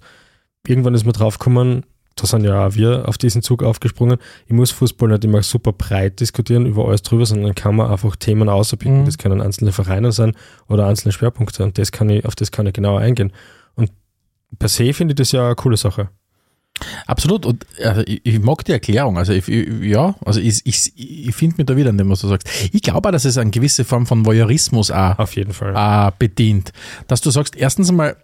irgendwann ist mir draufgekommen, da sind ja auch wir auf diesen Zug aufgesprungen. Ich muss Fußball nicht immer super breit diskutieren über alles drüber, sondern kann man einfach Themen auserpicken.
Mhm.
Das können einzelne Vereine sein oder einzelne Schwerpunkte und das kann ich, auf das kann ich genauer eingehen. Und per se finde ich das ja eine coole Sache.
Absolut. Und also ich, ich mag die Erklärung. Also ich, ich, ja, also ich, ich, ich finde mich da wieder in dem, was du sagst. Ich glaube auch, dass es eine gewisse Form von Voyeurismus auch
Auf jeden Fall.
äh, bedient. Dass du sagst, erstens einmal,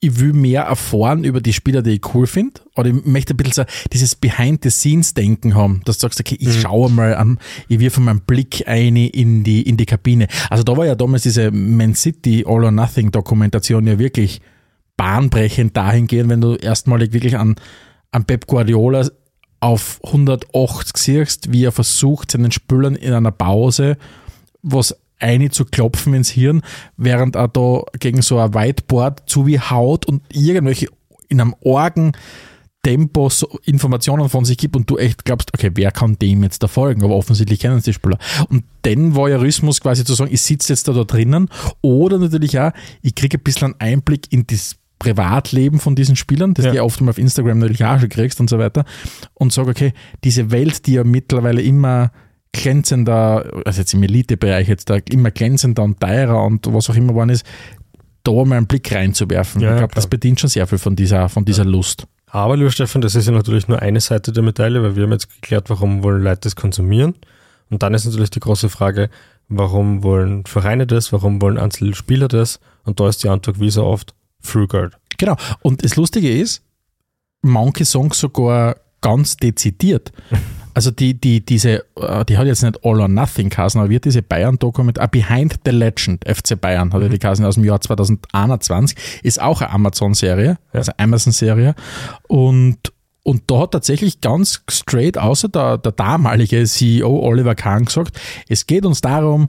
ich will mehr erfahren über die Spieler, die ich cool finde. Oder ich möchte ein bisschen so dieses Behind-the-Scenes-Denken haben, dass du sagst, okay, ich schaue mal, an, ich wirfe meinen Blick ein in die, in die Kabine. Also da war ja damals diese Man City All or Nothing Dokumentation ja wirklich bahnbrechend dahingehend, wenn du erstmalig wirklich an, an Pep Guardiola auf 180 siehst, wie er versucht, seinen Spülern in einer Pause was eine zu klopfen ins Hirn, während er da gegen so ein Whiteboard zu wie haut und irgendwelche in einem Orgen Tempo so Informationen von sich gibt und du echt glaubst, okay, wer kann dem jetzt da folgen? Aber offensichtlich kennen es die Spieler. Und den Voyeurismus quasi zu sagen, ich sitze jetzt da, da drinnen oder natürlich auch, ich kriege ein bisschen einen Einblick in das Privatleben von diesen Spielern, das
Ja.
du ja oft mal auf Instagram natürlich auch schon kriegst und so weiter und sage, okay, diese Welt, die ja mittlerweile immer glänzender, also jetzt im Elitebereich jetzt da immer glänzender und teurer und was auch immer geworden ist, da mal einen Blick reinzuwerfen.
Ja,
ich glaube, das bedient schon sehr viel von dieser, von dieser Lust.
Aber lieber Stefan, das ist ja natürlich nur eine Seite der Medaille, weil wir haben jetzt geklärt, warum wollen Leute das konsumieren. Und dann ist natürlich die große Frage, warum wollen Vereine das, warum wollen einzelne Spieler das? Und da ist die Antwort wie so oft Geld.
Genau. Und das Lustige ist, manche Songs sogar ganz dezidiert. [laughs] Also die, die, diese, äh, die hat jetzt nicht All or Nothing geheißen, aber wird diese Bayern-Dokument, ah, Behind the Legend, FC Bayern, hat ja die geheißen aus dem Jahr 2021, ist auch eine Amazon-Serie, also Amazon-Serie. Und, und da hat tatsächlich ganz straight, außer der, der damalige CEO Oliver Kahn gesagt, es geht uns darum,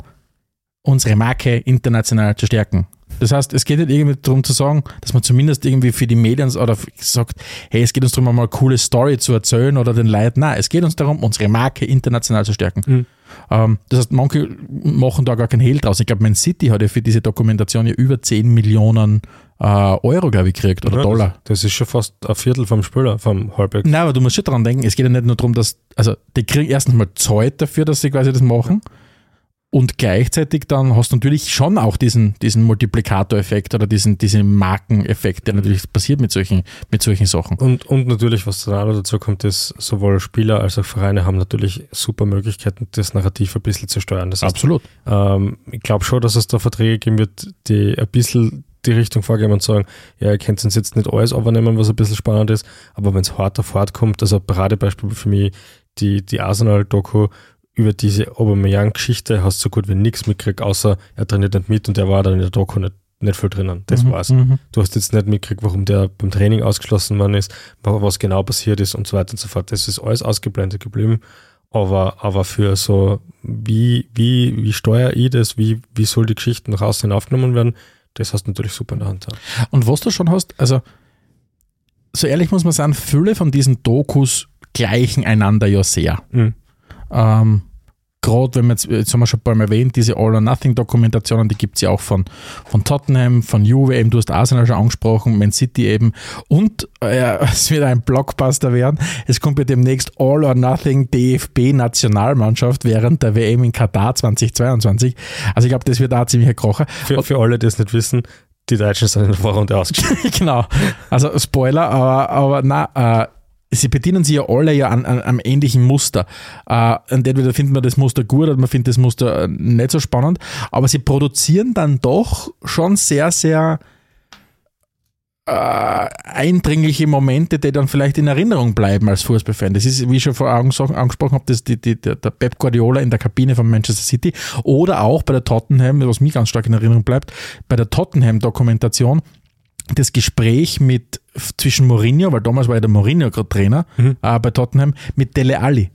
unsere Marke international zu stärken. Das heißt, es geht nicht irgendwie darum zu sagen, dass man zumindest irgendwie für die Medien oder sagt, hey, es geht uns darum, mal eine coole Story zu erzählen oder den Leuten. Nein, es geht uns darum, unsere Marke international zu stärken.
Mhm.
Ähm, das heißt, manche machen da gar keinen Hehl draus. Ich glaube, Man City hat ja für diese Dokumentation ja über 10 Millionen äh, Euro, glaube ich, gekriegt oder
Ja,
Dollar.
Das, das ist schon fast ein Viertel vom Spieler, vom Halbwegs.
Nein, aber du musst schon daran denken, es geht ja nicht nur darum, dass, also die kriegen erstens mal Zeit dafür, dass sie quasi das machen. Und gleichzeitig dann hast du natürlich schon auch diesen, diesen Multiplikatoreffekt oder diesen, diesen Markeneffekt, der natürlich passiert mit solchen, mit solchen Sachen.
Und, und natürlich, was dann auch noch dazu kommt, ist, sowohl Spieler als auch Vereine haben natürlich super Möglichkeiten, das Narrativ ein bisschen zu steuern. Das heißt,
Absolut.
Ähm, ich glaube schon, dass es da Verträge geben wird, die ein bisschen die Richtung vorgeben und sagen, ja, ihr könnt uns jetzt nicht alles übernehmen, was ein bisschen spannend ist, aber wenn es hart auf hart kommt, also Paradebeispiel für mich, die, die Arsenal-Doku über diese Aubameyang-Geschichte hast du so gut wie nichts mitgekriegt, außer er trainiert nicht mit und er war dann in der Doku nicht, nicht viel drinnen. Das
Mhm,
war's.
mhm.
Du hast jetzt nicht mitgekriegt, warum der beim Training ausgeschlossen worden ist, wa- was genau passiert ist und so weiter und so fort. Das ist alles ausgeblendet geblieben. Aber, aber für so, wie, wie, wie steuere ich das, wie, wie soll die Geschichte nach außen hin aufgenommen werden, das hast du natürlich super in der Hand. Ja.
Und was du schon hast, also so ehrlich muss man sagen, viele von diesen Dokus gleichen einander ja sehr.
Mhm.
Ähm, Gerade wenn wir jetzt, jetzt haben wir schon ein paar Mal erwähnt, diese All or Nothing Dokumentationen, die gibt es ja auch von, von Tottenham, von Juve, eben du hast Arsenal schon angesprochen, Man City eben und äh, [laughs] es wird ein Blockbuster werden. Es kommt ja demnächst All or Nothing DFB Nationalmannschaft während der WM in Katar 2022. Also ich glaube, das wird auch ziemlich ein Krocher.
Für, für alle, die es nicht wissen, die Deutschen sind in der Vorrunde ausgeschieden. [laughs]
genau. Also Spoiler, aber, aber na, äh, sie bedienen sich ja alle ja an, an einem ähnlichen Muster. Äh, und entweder findet man das Muster gut oder man findet das Muster äh, nicht so spannend, aber sie produzieren dann doch schon sehr, sehr äh, eindringliche Momente, die dann vielleicht in Erinnerung bleiben als Fußballfan. Das ist, wie ich schon vorher angesprochen habe, das die, die, der Pep Guardiola in der Kabine von Manchester City oder auch bei der Tottenham, was mir ganz stark in Erinnerung bleibt, bei der Tottenham-Dokumentation, das Gespräch mit zwischen Mourinho, weil damals war ja der Mourinho gerade Trainer
Mhm.
äh, bei Tottenham, mit Dele Alli.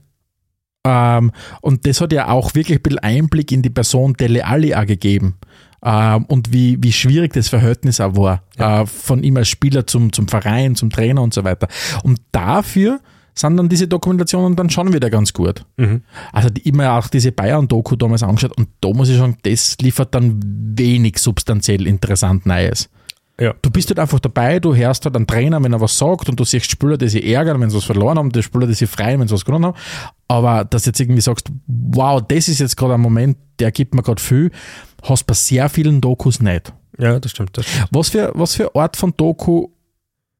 Ähm, und das hat ja auch wirklich ein bisschen Einblick in die Person Dele Alli auch gegeben. Ähm, und wie, wie schwierig das Verhältnis auch war. Äh, von ihm als Spieler zum, zum Verein, zum Trainer und so weiter. Und dafür sind dann diese Dokumentationen dann schon wieder ganz gut.
Mhm.
Also die, immer auch diese Bayern-Doku damals angeschaut und da muss ich sagen, das liefert dann wenig substanziell interessant Neues.
Ja.
Du bist halt einfach dabei, du hörst halt einen Trainer, wenn er was sagt und du siehst Spieler, die sich ärgern, wenn sie was verloren haben, die Spieler, die sich freuen, wenn sie was gewonnen haben. Aber dass du jetzt irgendwie sagst, wow, das ist jetzt gerade ein Moment, der gibt mir gerade viel, hast bei sehr vielen Dokus nicht.
Ja, das stimmt. Das stimmt.
Was für, was für Art von Doku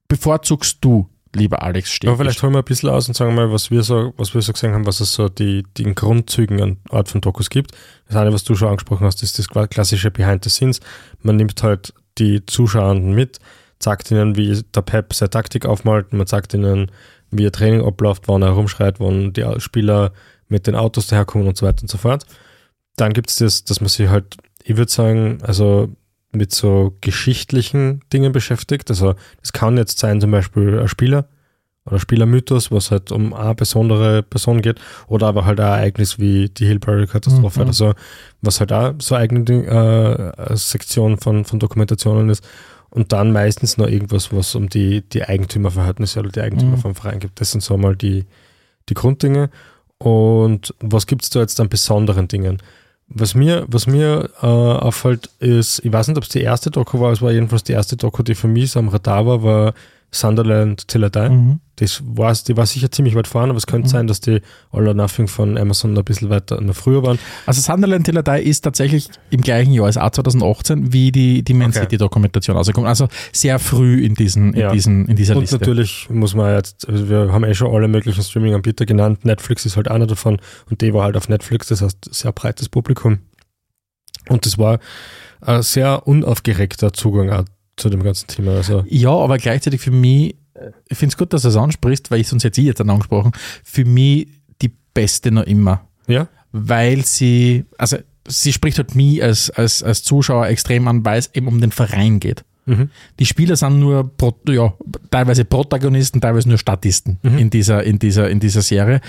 bevorzugst du, lieber Alex Steg?
Aber vielleicht holen wir ein bisschen aus und sagen mal, was wir so, was wir so gesehen haben, was es so die, in Grundzügen an Art von Dokus gibt. Das eine, was du schon angesprochen hast, ist das klassische Behind the Scenes. Man nimmt halt die Zuschauenden mit, sagt ihnen, wie der Pep seine Taktik aufmalt, man sagt ihnen, wie ihr Training abläuft, wann er rumschreit, wann die Spieler mit den Autos daherkommen und so weiter und so fort. Dann gibt es das, dass man sich halt, ich würde sagen, also mit so geschichtlichen Dingen beschäftigt. Also es kann jetzt sein, zum Beispiel ein Spieler oder Spielermythos, was halt um eine besondere Person geht, oder aber halt ein Ereignis wie die Hillbilly-Katastrophe
Mhm.
oder so, was halt auch so eine eigene äh, Sektion von, von Dokumentationen ist. Und dann meistens noch irgendwas, was um die, die Eigentümerverhältnisse oder die Eigentümer
Mhm.
vom Verein gibt. Das sind so mal die, die Grunddinge. Und was gibt es da jetzt an besonderen Dingen? Was mir, was mir äh, auffällt, ist, ich weiß nicht, ob es die erste Doku war, es war jedenfalls die erste Doku, die für mich so am Radar war, war Sunderland Till I Die.
Mhm.
Das war, die war sicher ziemlich weit vorne, aber es könnte
Mhm.
sein, dass die All or Nothing von Amazon ein bisschen weiter noch früher waren.
Also Sunderland Till I Die ist tatsächlich im gleichen Jahr als auch 2018 wie die, die Man
Okay.
City Dokumentation rausgekommen. Also sehr früh in, diesen, in,
Ja.
diesen, in dieser
Und
Liste.
natürlich muss man jetzt, also wir haben eh schon alle möglichen Streaming-Anbieter genannt, Netflix ist halt einer davon und die war halt auf Netflix, das heißt sehr breites Publikum. Und das war ein sehr unaufgeregter Zugang zu dem ganzen Thema. Also
Ja, aber gleichzeitig für mich, ich finde es gut, dass du es ansprichst, weil ich sonst jetzt ich jetzt dann angesprochen, für mich die beste noch immer.
ja,
Weil sie, also sie spricht halt mich als, als, als Zuschauer extrem an, weil es eben um den Verein geht.
mhm.
Die Spieler sind nur Pro, ja, teilweise Protagonisten, teilweise nur Statisten
Mhm.
in, dieser, in, dieser, in dieser Serie.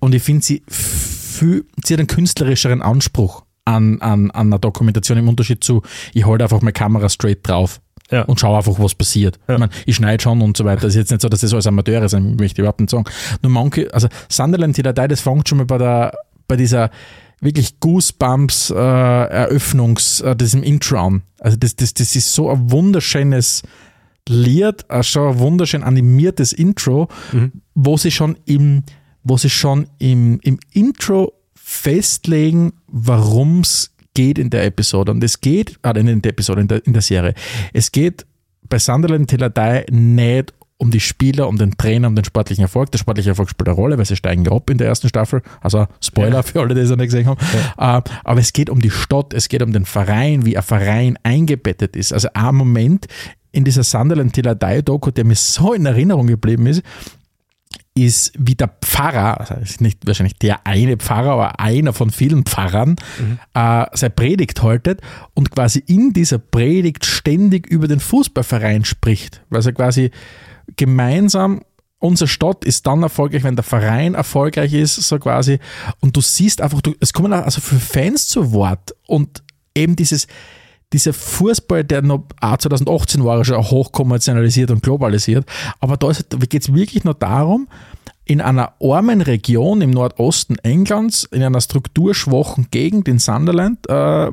Und ich finde sie viel, sie hat einen künstlerischeren Anspruch an, an, an einer Dokumentation im Unterschied zu, ich halte einfach meine Kamera straight drauf
Ja.
und schaue einfach, was passiert.
Ja.
Ich, mein, ich schneide schon und so weiter. Das ist jetzt nicht so, dass das alles Amateure sind, möchte ich überhaupt nicht sagen. Nur manche, also Sunderland, die Datei, das fängt schon mal bei der, bei dieser wirklich Goosebumps äh, Eröffnungs, äh, diesem Intro an. Also das, das, das ist so ein wunderschönes Lied, äh, schon ein wunderschön animiertes Intro,
Mhm.
wo sie schon im, wo sie schon im, im Intro festlegen, worum es geht in der Episode. Und es geht, ah, in der Episode, in der, in der Serie. Es geht bei Sunderland Till I Die nicht um die Spieler, um den Trainer, um den sportlichen Erfolg. Der sportliche Erfolg spielt eine Rolle, weil sie steigen ja ab in der ersten Staffel. Also Spoiler
Ja.
für alle, die es noch nicht gesehen haben. Äh, aber es geht um die Stadt, es geht um den Verein, wie ein Verein eingebettet ist. Also ein Moment in dieser Sunderland Till I Die Doku, der mir so in Erinnerung geblieben ist, ist, wie der Pfarrer, also ist nicht wahrscheinlich der eine Pfarrer, aber einer von vielen Pfarrern, äh, seine Predigt haltet und quasi in dieser Predigt ständig über den Fußballverein spricht. Weil er quasi gemeinsam unsere Stadt ist dann erfolgreich, wenn der Verein erfolgreich ist, so quasi. Und du siehst einfach, du, es kommen auch also für Fans zu Wort und eben dieses, dieser Fußball, der noch auch 2018 war, schon hochkommerzialisiert und globalisiert. Aber da geht es wirklich nur darum, in einer armen Region im Nordosten Englands, in einer strukturschwachen Gegend in Sunderland, äh,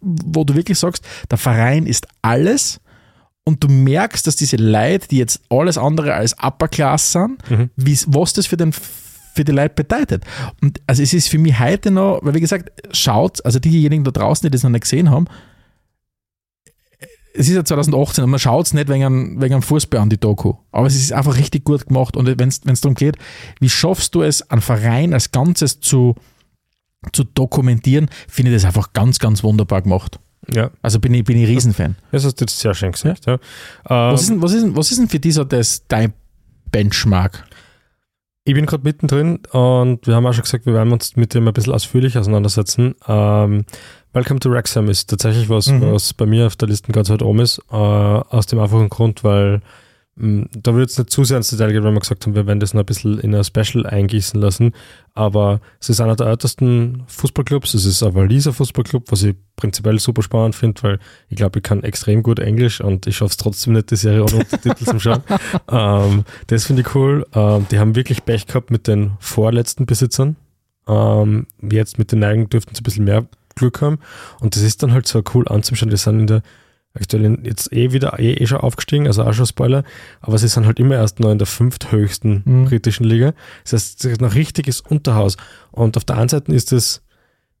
wo du wirklich sagst, der Verein ist alles und du merkst, dass diese Leute, die jetzt alles andere als Upper Class sind, wie, was das für den für die Leute bedeutet. Und also es ist für mich heute noch, weil wie gesagt, schaut, also diejenigen da draußen, die das noch nicht gesehen haben, es ist ja 2018 und man schaut es nicht wegen einem, wegen Fußball an die Doku. Aber es ist einfach richtig gut gemacht. Und wenn es darum geht, wie schaffst du es, einen Verein als Ganzes zu, zu dokumentieren, finde ich das einfach ganz, ganz wunderbar gemacht.
Ja,
Also bin ich, bin ich Riesenfan.
das hast du jetzt sehr schön gesagt. Ja. Ähm,
Was, ist denn, was, ist denn, was ist denn für dich so das, dein Benchmark?
Ich bin gerade mittendrin und wir haben auch schon gesagt, wir werden uns mit dem ein bisschen ausführlich auseinandersetzen. Ähm, Welcome to Wrexham ist tatsächlich was,
Mhm.
was bei mir auf der Liste ganz weit oben ist, äh, aus dem einfachen Grund, weil mh, da wird es nicht zu sehr ins Detail gehen, weil wir gesagt haben, wir werden das noch ein bisschen in ein Special eingießen lassen. Aber es ist einer der ältesten Fußballclubs, es ist ein Waliser Fußballclub, was ich prinzipiell super spannend finde, weil ich glaube, ich kann extrem gut Englisch und ich schaffe es trotzdem nicht, die Serie ohne Untertitel zu schauen. [laughs] ähm, das finde ich cool. Ähm, die haben wirklich Pech gehabt mit den vorletzten Besitzern. Ähm, jetzt mit den Neigen dürften sie ein bisschen mehr Glück haben. Und das ist dann halt so cool anzuschauen. Die sind in der aktuell jetzt eh wieder eh, eh schon aufgestiegen, also auch schon Spoiler, aber sie sind halt immer erst noch in der fünfthöchsten
Mhm.
britischen Liga. Das heißt, es ist noch richtiges Unterhaus. Und auf der einen Seite ist es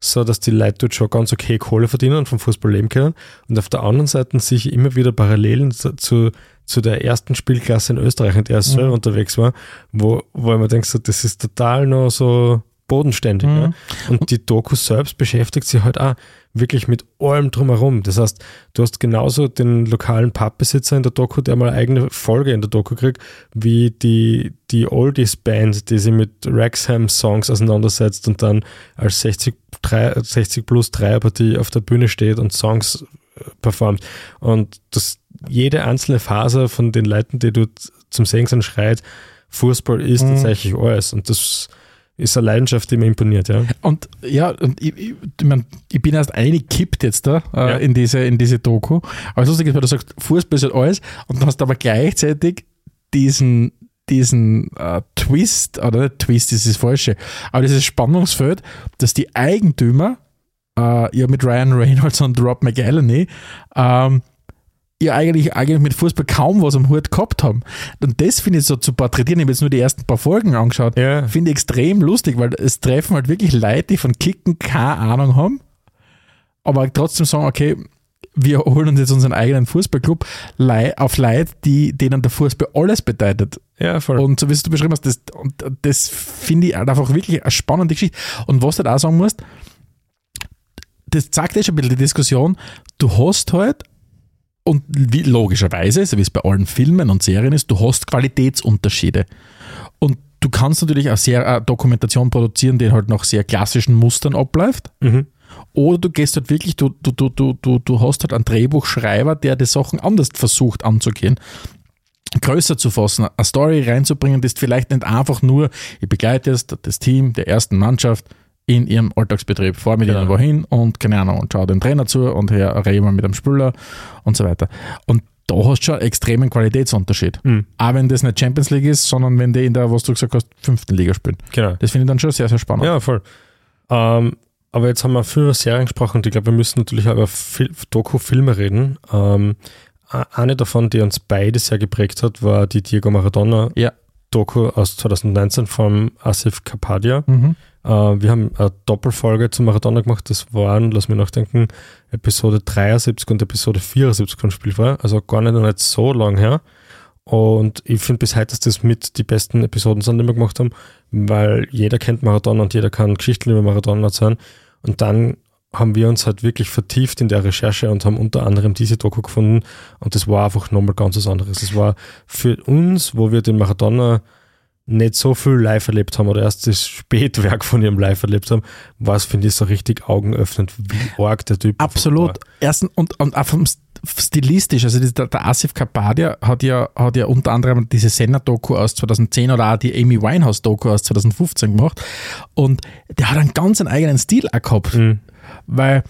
so, dass die Leute dort schon ganz okay Kohle verdienen und vom Fußball leben können. Und auf der anderen Seite sehe ich immer wieder Parallelen zu, zu, der ersten Spielklasse in Österreich, in der ich selber unterwegs war, wo, wo ich mir denke, so, das ist total noch so bodenständig.
Mhm.
Ja? Und die Doku selbst beschäftigt sich halt auch wirklich mit allem drumherum. Das heißt, du hast genauso den lokalen Pubbesitzer in der Doku, der mal eine eigene Folge in der Doku kriegt, wie die, die Oldies-Band, die sich mit Wrexham-Songs auseinandersetzt und dann als 60, 3, 60 plus Dreierpartie auf der Bühne steht und Songs äh, performt. Und das, jede einzelne Phase von den Leuten, die dort zum Singen schreit, Fußball ist
Mhm.
tatsächlich alles. Und das ist eine Leidenschaft, die mir imponiert, ja.
Und ja, und ich, ich, ich, mein, ich bin erst eingekippt jetzt da äh,
Ja.
in, diese, in diese Doku. Aber das Lustige ist, weil du sagst, Fußball ist halt alles und dann hast du aber gleichzeitig diesen, diesen äh, Twist, oder nicht Twist, das ist das Falsche, aber dieses Spannungsfeld, dass die Eigentümer äh, ja mit Ryan Reynolds und Rob McElhenney ähm, ja eigentlich, eigentlich mit Fußball kaum was am Hut gehabt haben. Und das finde ich so zu porträtieren, ich habe jetzt nur die ersten paar Folgen angeschaut,
Ja.
finde ich extrem lustig, weil es treffen halt wirklich Leute, die von Kicken keine Ahnung haben, aber trotzdem sagen, okay, wir holen uns jetzt unseren eigenen Fußballclub auf Leute, die, denen der Fußball alles bedeutet.
Ja, voll.
Und so wie du beschrieben hast, das, das finde ich halt einfach wirklich eine spannende Geschichte. Und was du da auch sagen musst, das zeigt ja schon ein bisschen die Diskussion, du hast halt, und wie, logischerweise, so wie es bei allen Filmen und Serien ist, du hast Qualitätsunterschiede. Und du kannst natürlich auch sehr eine Dokumentation produzieren, die halt nach sehr klassischen Mustern abläuft.
mhm.
Oder du gehst halt wirklich, du, du, du, du, du, du hast halt einen Drehbuchschreiber, der die Sachen anders versucht anzugehen. Größer zu fassen, eine Story reinzubringen, das vielleicht nicht einfach nur, ich begleite jetzt das Team der ersten Mannschaft in ihrem Alltagsbetrieb, fahre mit
Genau.
ihnen wohin und keine Ahnung, und schaue den Trainer zu und her rede mal mit dem Spieler und so weiter. Und da hast du schon einen extremen Qualitätsunterschied.
Mhm.
Auch wenn das nicht Champions League ist, sondern wenn die in der, was du gesagt hast, fünften Liga spielen.
Genau.
Das finde ich dann schon sehr, sehr spannend.
Ja, voll. Ähm, aber jetzt haben wir viel über Serien gesprochen und ich glaube, wir müssen natürlich auch über Fil Doku-Filme reden. Ähm, eine davon, die uns beide sehr geprägt hat, war die Diego Maradona
Ja.
Doku aus 2019 von Asif Kapadia.
Mhm.
Äh, wir haben eine Doppelfolge zu Maradona gemacht. Das waren, lass mich nachdenken, Episode 73 und Episode 74 von Spielfrei. Also gar nicht, nicht so lang her. Und ich finde bis heute, dass das mit die besten Episoden sind, die wir gemacht haben, weil jeder kennt Maradona und jeder kann Geschichten über Maradona erzählen. Und dann haben wir uns halt wirklich vertieft in der Recherche und haben unter anderem diese Doku gefunden. Und das war einfach nochmal ganz was anderes. Es war für uns, wo wir den Maradona nicht so viel live erlebt haben oder erst das Spätwerk von ihrem live erlebt haben, war es, finde ich, so richtig augenöffnend, wie arg der Typ
Absolut. Erstens und, und auch vom St- stilistisch, also das- der, der Asif Kapadia hat ja, hat ja unter anderem diese Senna-Doku aus 2010 oder auch die Amy Winehouse-Doku aus 2015 gemacht und der hat einen ganz eigenen Stil auch gehabt,
Mhm.
Weil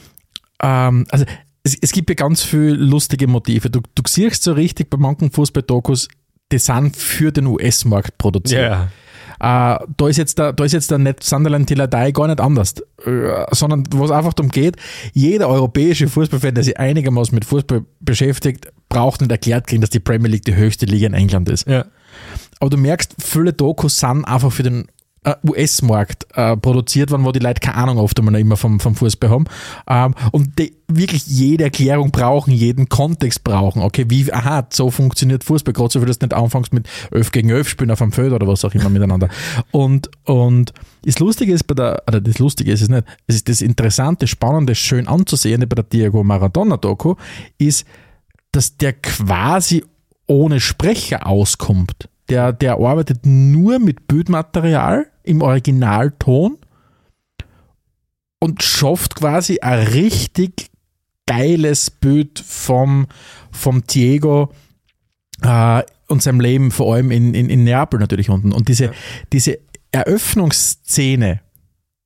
ähm, also es, es gibt ja ganz viele lustige Motive. Du, du siehst so richtig bei manchen Fußball-Dokus, die sind für den US-Markt produziert.
Ja,
Äh, da ist jetzt der, da ist jetzt der Net Sunderland Till I Die gar nicht anders, äh, sondern was einfach darum geht, jeder europäische Fußballfan, der sich einigermaßen mit Fußball beschäftigt, braucht nicht erklärt kriegen, dass die Premier League die höchste Liga in England ist.
ja,
Aber du merkst, viele Dokus sind einfach für den US-Markt äh, produziert worden, wo die Leute keine Ahnung oft einmal immer vom, vom Fußball haben ähm, und die wirklich jede Erklärung brauchen, jeden Kontext brauchen. Okay, wie, aha, so funktioniert Fußball, gerade so wie das nicht anfängst mit 11 gegen 11 spielen auf einem Feld oder was auch immer miteinander. Und, und das Lustige ist bei der, oder das Lustige ist es nicht, es ist das Interessante, Spannende, schön anzusehen bei der Diego Maradona-Doku, ist, dass der quasi ohne Sprecher auskommt. Der, der arbeitet nur mit Bildmaterial im Originalton und schafft quasi ein richtig geiles Bild vom, vom Diego äh, und seinem Leben, vor allem in, in, in Neapel natürlich unten. Und diese, ja. diese Eröffnungsszene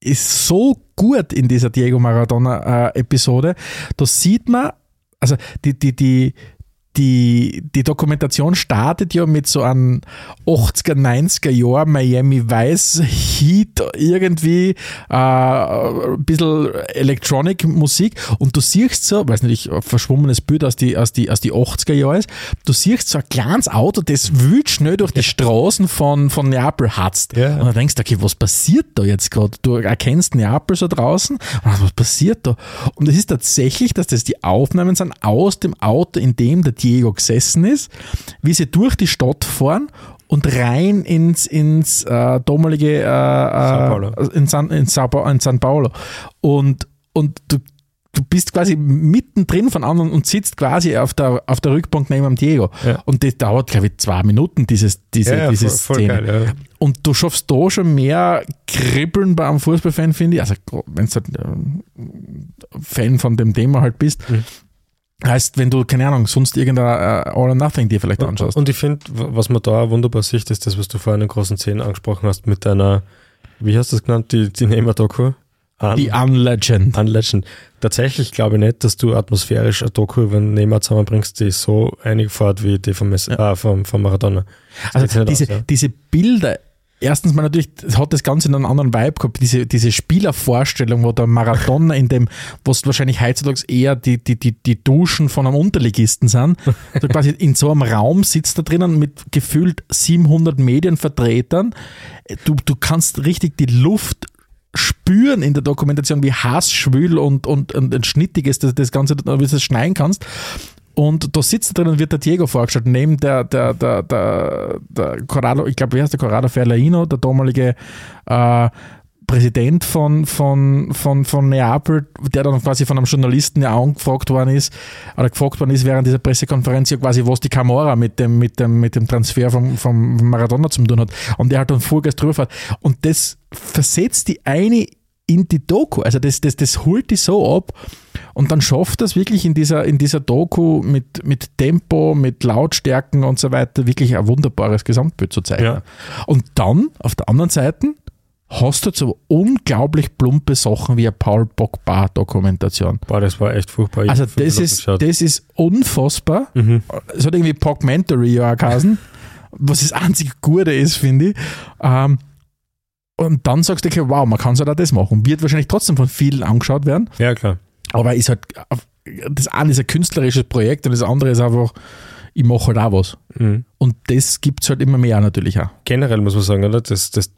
ist so gut in dieser Diego Maradona-Episode. Äh, da sieht man, also die, die, die, die, die Dokumentation startet ja mit so einem 80er, 90er Jahr Miami Vice Heat, irgendwie äh, ein bisschen Electronic Musik und du siehst so, weiß nicht, ein verschwommenes Bild aus die, aus die, aus die 80er Jahre ist, du siehst so ein kleines Auto, das wild schnell durch die Straßen von, von Neapel hatzt. Ja. Und dann denkst du, okay, was passiert da jetzt gerade? Du erkennst Neapel so draußen und was passiert da? Und es ist tatsächlich, dass das die Aufnahmen sind aus dem Auto, in dem der Diego gesessen ist, wie sie durch die Stadt fahren und rein ins, ins äh, damalige äh, Sao Paulo. Äh, in, San, in, Sao, in San Paulo. Und, und du, du bist quasi mittendrin von anderen und sitzt quasi auf der, auf der Rückbank neben dem Diego. Ja. Und das dauert, glaube ich, zwei Minuten, dieses, diese, ja, ja, diese voll, Szene. Voll geil, und du schaffst da schon mehr Kribbeln bei einem Fußballfan, finde ich. Also, wenn du halt, äh, Fan von dem Thema halt bist. Mhm Heißt, wenn du, keine Ahnung, sonst irgendein uh, All or Nothing dir vielleicht anschaust.
Und ich finde, was man da wunderbar sieht, ist das, was du vorhin in den großen Szenen angesprochen hast, mit deiner, wie hast du das genannt, die, die Nehmer-Doku?
Un die Unlegend.
Unlegend. Tatsächlich glaube ich nicht, dass du atmosphärisch eine Doku über einen Nehmer zusammenbringst, die so einig fährt wie die vom, ja. äh, vom, vom Maradona.
Das also diese, aus, ja. diese Bilder erstens mal natürlich hat das Ganze einen anderen Vibe gehabt, diese, diese Spielervorstellung, wo der Maradona in dem, was wahrscheinlich heutzutage eher die, die, die, die Duschen von einem Unterligisten sind, also quasi in so einem Raum sitzt da drinnen mit gefühlt 700 Medienvertretern. Du, du kannst richtig die Luft spüren in der Dokumentation, wie hassschwül und, und, und, und schnittig ist das, das Ganze, wie du das schneiden kannst. Und da sitzt drin und wird der Diego vorgestellt, neben der, der, der, der, der Corrado, ich glaube, wer ist der Corrado Ferlaino, der damalige äh, Präsident von, von, von, von Neapel, der dann quasi von einem Journalisten ja angefragt worden ist, oder gefragt worden ist während dieser Pressekonferenz ja quasi, was die Kamera mit dem, mit dem, mit dem Transfer vom, vom Maradona zu tun hat. Und der hat dann Vollgas drüber fährt. Und das versetzt die eine in die Doku. Also das, das, das holt die so ab und dann schafft das wirklich in dieser, in dieser Doku mit, mit Tempo, mit Lautstärken und so weiter wirklich ein wunderbares Gesamtbild zu zeigen. Ja. Und dann auf der anderen Seite hast du so unglaublich plumpe Sachen wie eine Paul Pogba-Dokumentation.
Boah, das war echt furchtbar.
Also das ist, das ist unfassbar. Mhm. Es hat irgendwie Pogmentary ja geheißen, [laughs] was das einzig Gute ist, finde ich. Ähm, und dann sagst du, okay, wow, man kann so halt auch das machen. Wird wahrscheinlich trotzdem von vielen angeschaut werden.
Ja, klar.
Aber ist halt, das eine ist ein künstlerisches Projekt und das andere ist einfach, ich mache halt auch was. Mhm. Und das gibt es halt immer mehr natürlich auch.
Generell muss man sagen, oder? Das, das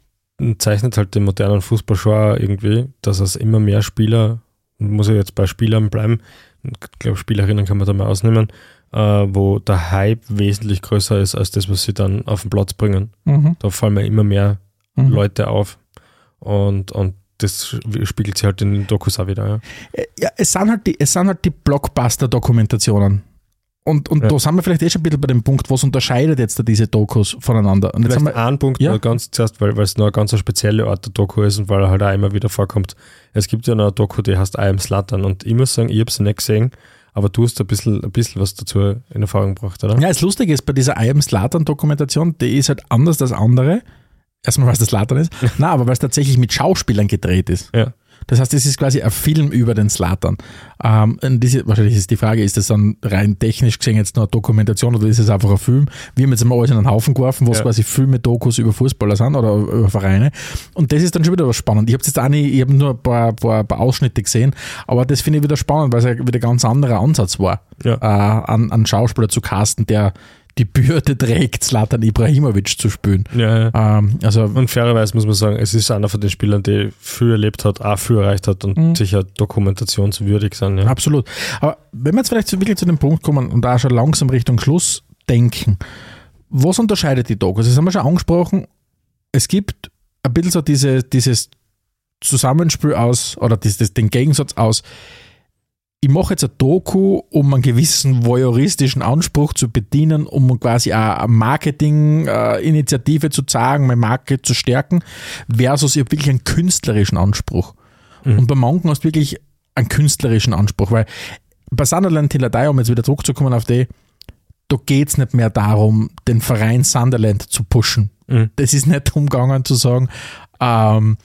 zeichnet halt den modernen Fußball schon irgendwie, dass es immer mehr Spieler, muss ich jetzt bei Spielern bleiben, ich glaube, Spielerinnen kann man da mal ausnehmen, äh, wo der Hype wesentlich größer ist als das, was sie dann auf den Platz bringen. Mhm. Da fallen mir immer mehr mhm. Leute auf. Und, und das spiegelt sich halt in den Dokus auch wieder. Ja,
ja es, sind halt die, es sind halt die Blockbuster-Dokumentationen. Und, und ja. da sind wir vielleicht eh schon ein bisschen bei dem Punkt, was unterscheidet jetzt da diese Dokus voneinander. Und
jetzt
vielleicht
haben wir, ein Punkt, ja? ganz zuerst, weil, weil es noch eine ganz spezielle Art der Doku ist und weil er halt auch immer wieder vorkommt. Es gibt ja noch eine Doku, die heißt I am Slattern und ich muss sagen, ich habe sie nicht gesehen, aber du hast ein bisschen, ein bisschen was dazu in Erfahrung gebracht, oder?
Ja, das Lustige ist, bei dieser I am Slattern Dokumentation, die ist halt anders als andere Erstmal, weil es das Slatan ist. Nein, aber weil es tatsächlich mit Schauspielern gedreht ist.
Ja.
Das heißt, es ist quasi ein Film über den Slatan. Ähm, diese, wahrscheinlich ist die Frage, ist das dann rein technisch gesehen jetzt nur eine Dokumentation oder ist es einfach ein Film? Wir haben jetzt mal alles in einen Haufen geworfen, wo es quasi Filme, Dokus über Fußballer sind oder über Vereine. Und das ist dann schon wieder was spannend. Ich habe jetzt auch nicht, ich habe nur ein paar, paar, paar, Ausschnitte gesehen, aber das finde ich wieder spannend, weil es ja wieder ein ganz anderer Ansatz war,
ja.
äh, an, an Schauspieler zu casten, der die Bürde trägt, Zlatan Ibrahimovic zu spielen.
Ja, ja.
Ähm, also
Und fairerweise muss man sagen, es ist einer von den Spielern, die viel erlebt hat, auch viel erreicht hat und
Mhm.
sicher dokumentationswürdig sind. Ja.
Absolut. Aber wenn wir jetzt vielleicht so wirklich zu dem Punkt kommen und da schon langsam Richtung Schluss denken, was unterscheidet die Dokus? Das haben wir schon angesprochen. Es gibt ein bisschen so diese, dieses Zusammenspiel aus, oder das, den Gegensatz aus, ich mache jetzt ein Doku, um einen gewissen voyeuristischen Anspruch zu bedienen, um quasi eine Marketing-Initiative zu zeigen, meine Marke zu stärken, versus ich wirklich einen künstlerischen Anspruch. Und bei manchen hast du wirklich einen künstlerischen Anspruch, weil bei Sunderland Tilladei, um jetzt wieder zurückzukommen auf die, da geht es nicht mehr darum, den Verein Sunderland zu pushen.
Mhm.
Das ist nicht umgegangen zu sagen, ähm,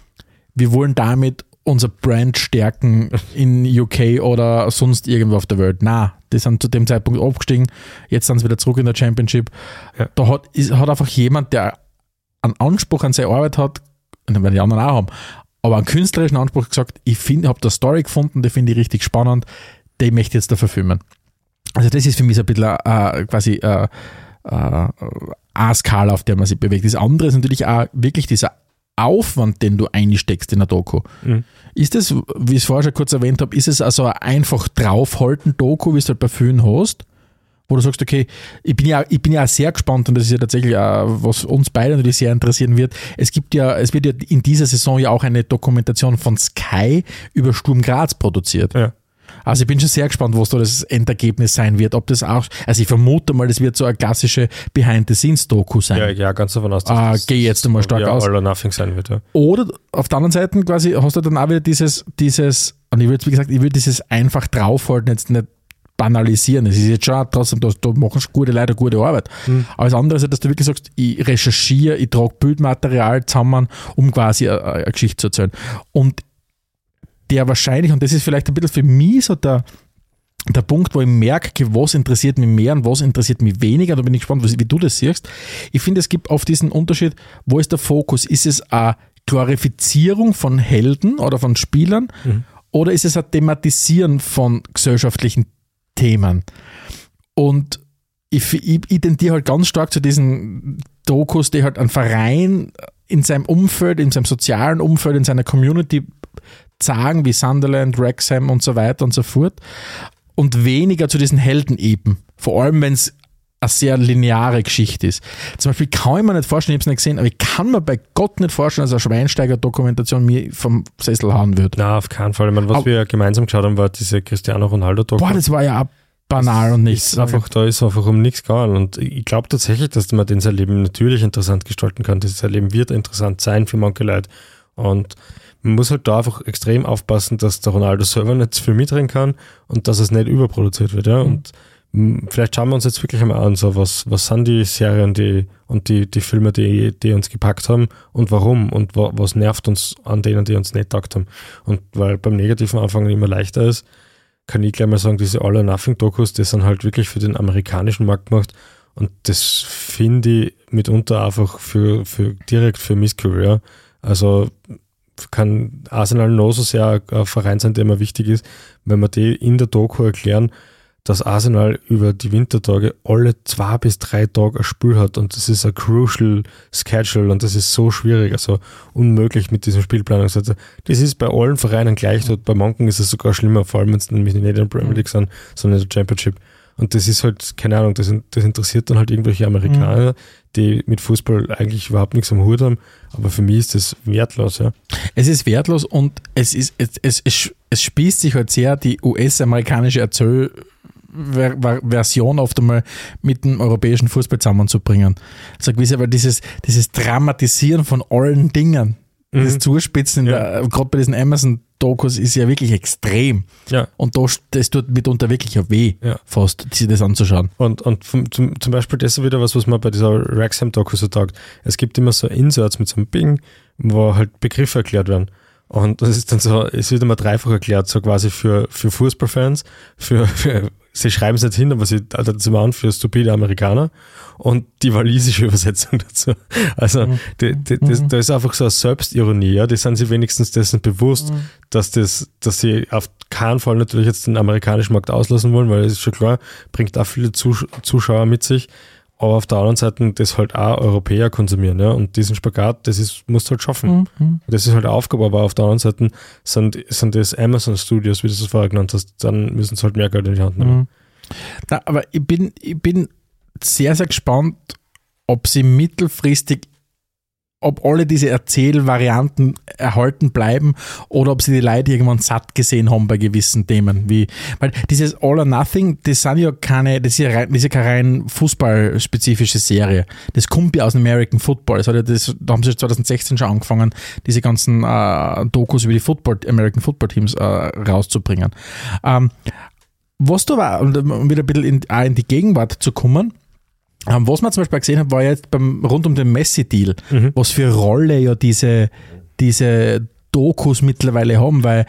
wir wollen damit unser Brand stärken in UK oder sonst irgendwo auf der Welt. Na, die sind zu dem Zeitpunkt abgestiegen, jetzt sind sie wieder zurück in der Championship.
Ja.
Da hat, ist, hat einfach jemand, der einen Anspruch an seine Arbeit hat, und werden die anderen auch haben, aber einen künstlerischen Anspruch gesagt, ich habe da Story gefunden, die finde ich richtig spannend, die möchte ich jetzt da verfilmen. Also das ist für mich so ein bisschen äh, quasi äh, äh, eine Skala, auf der man sich bewegt. Das andere ist natürlich auch wirklich dieser Aufwand, den du einsteckst in der Doku.
Mhm.
Ist das, wie ich es vorher schon kurz erwähnt habe, ist es also ein einfach draufhalten Doku, wie es halt bei vielen hast, wo du sagst, okay, ich bin ja, ich bin ja sehr gespannt und das ist ja tatsächlich auch, was uns beide natürlich sehr interessieren wird. Es gibt ja, es wird ja in dieser Saison ja auch eine Dokumentation von Sky über Sturm Graz produziert.
Ja.
Also ich bin schon sehr gespannt, was da das Endergebnis sein wird. Ob das auch, also ich vermute mal, das wird so eine klassische Behind-the-Scenes-Doku sein.
Ja, ja, ganz davon aus,
Ah,
das
geh jetzt einmal stark
ja,
aus.
All or nothing sein wird. Ja.
Oder auf der anderen Seite quasi hast du dann auch wieder dieses, dieses, und ich würde wie gesagt, ich würde dieses einfach draufhalten jetzt nicht banalisieren. Es ist jetzt schon trotzdem, da, da machen gute Leute gute Arbeit. Aber das andere ist dass du wirklich sagst, ich recherchiere, ich trage Bildmaterial zusammen, um quasi eine, eine Geschichte zu erzählen. Und der wahrscheinlich, und das ist vielleicht ein bisschen für mich so der, der Punkt, wo ich merke, was interessiert mich mehr und was interessiert mich weniger. Da bin ich gespannt, wie du das siehst. Ich finde, es gibt oft diesen Unterschied, wo ist der Fokus? Ist es eine Glorifizierung von Helden oder von Spielern oder ist es ein Thematisieren von gesellschaftlichen Themen? Und ich, ich, ich tendiere halt ganz stark zu diesen Dokus, die halt einen Verein in seinem Umfeld, in seinem sozialen Umfeld, in seiner Community sagen, wie Sunderland, Wrexham und so weiter und so fort. Und weniger zu diesen Helden eben. Vor allem, wenn es eine sehr lineare Geschichte ist. Zum Beispiel kann ich mir nicht vorstellen, ich habe es nicht gesehen, aber ich kann mir bei Gott nicht vorstellen, dass eine Schweinsteiger-Dokumentation mir vom Sessel hauen wird.
Na, auf keinen Fall. Ich meine, was
Aber-
wir gemeinsam geschaut haben, war diese Cristiano Ronaldo-Doku.
Boah, das war ja auch banal und nichts.
Ist einfach, da ist einfach um nichts gegangen. Und ich glaube tatsächlich, dass man den sein Leben natürlich interessant gestalten kann. Das Leben wird interessant sein für manche Leute. Und man muss halt da einfach extrem aufpassen, dass der Ronaldo selber nicht zu viel mitreden kann und dass es nicht überproduziert wird. Ja? Und m, vielleicht schauen wir uns jetzt wirklich einmal an, so was, was sind die Serien die, und die, die Filme, die, die uns gepackt haben und warum und wa, was nervt uns an denen, die uns nicht taugt haben. Und weil beim negativen Anfangen immer leichter ist, kann ich gleich mal sagen, diese All or Nothing Dokus, die sind halt wirklich für den amerikanischen Markt gemacht und das finde ich mitunter einfach für, für direkt für Misscareer. Also kann Arsenal noch so sehr ein Verein sein, der mir wichtig ist, wenn wir die in der Doku erklären, dass Arsenal über die Wintertage alle zwei bis drei Tage ein Spiel hat und das ist ein crucial Schedule und das ist so schwierig, also unmöglich mit diesem Spielplanungssatz. Das ist bei allen Vereinen gleich, bei manchen ist es sogar schlimmer, vor allem wenn es nämlich nicht in der Premier League sind, sondern in der Championship. Und das ist halt, keine Ahnung, das, das interessiert dann halt irgendwelche Amerikaner, die mit Fußball eigentlich überhaupt nichts am Hut haben. Aber für mich ist das wertlos, ja.
Es ist wertlos und es ist es, es, es, es spießt sich halt sehr die US-amerikanische Erzählversion oft einmal mit dem europäischen Fußball zusammenzubringen. So gewisse, weil dieses, dieses Dramatisieren von allen Dingen, das Zuspitzen,
Ja.
gerade bei diesen Amazon-Dokus ist ja wirklich extrem.
Ja.
Und da, das tut mitunter wirklich auch weh,
Ja.
fast, sich das anzuschauen.
Und, und zum, zum Beispiel das ist wieder was, was man bei dieser Wrexham-Doku so taugt. Es gibt immer so Inserts mit so einem Bing, wo halt Begriffe erklärt werden. Und das ist dann so, es wird immer dreifach erklärt, so quasi für, für Fußballfans, für, für sie schreiben es nicht hin, aber sie dazu an für stupide Amerikaner und die walisische Übersetzung [laughs] dazu. Also die, die, das, da ist einfach so eine Selbstironie, ja. Die sind sich wenigstens dessen bewusst, dass das, dass sie auf keinen Fall natürlich jetzt den amerikanischen Markt auslassen wollen, weil es ist schon klar, bringt auch viele Zus Zuschauer mit sich. Aber auf der anderen Seite das halt auch Europäer konsumieren, ja. Und diesen Spagat, das ist, musst du halt schaffen.
Mhm.
Das ist halt eine Aufgabe, aber auf der anderen Seite sind, sind das Amazon Studios, wie du es vorher genannt hast, dann müssen sie halt mehr Geld in die Hand nehmen.
Mhm. Na, aber ich bin, ich bin sehr, sehr gespannt, ob sie mittelfristig, ob alle diese Erzählvarianten erhalten bleiben oder ob sie die Leute irgendwann satt gesehen haben bei gewissen Themen. Wie, weil dieses All or Nothing, das sind ja keine, das ist ja, rein, das ist ja keine rein fußballspezifische Serie. Das kommt ja aus dem American Football. Das hat ja das, da haben sie 2016 schon angefangen, diese ganzen äh, Dokus über die Football, American Football Teams äh, rauszubringen. Ähm, was da war, um wieder ein bisschen in, auch in die Gegenwart zu kommen, was man zum Beispiel gesehen hat, war jetzt beim, rund um den Messi-Deal,
Mhm.
was für Rolle ja diese, diese Dokus mittlerweile haben, weil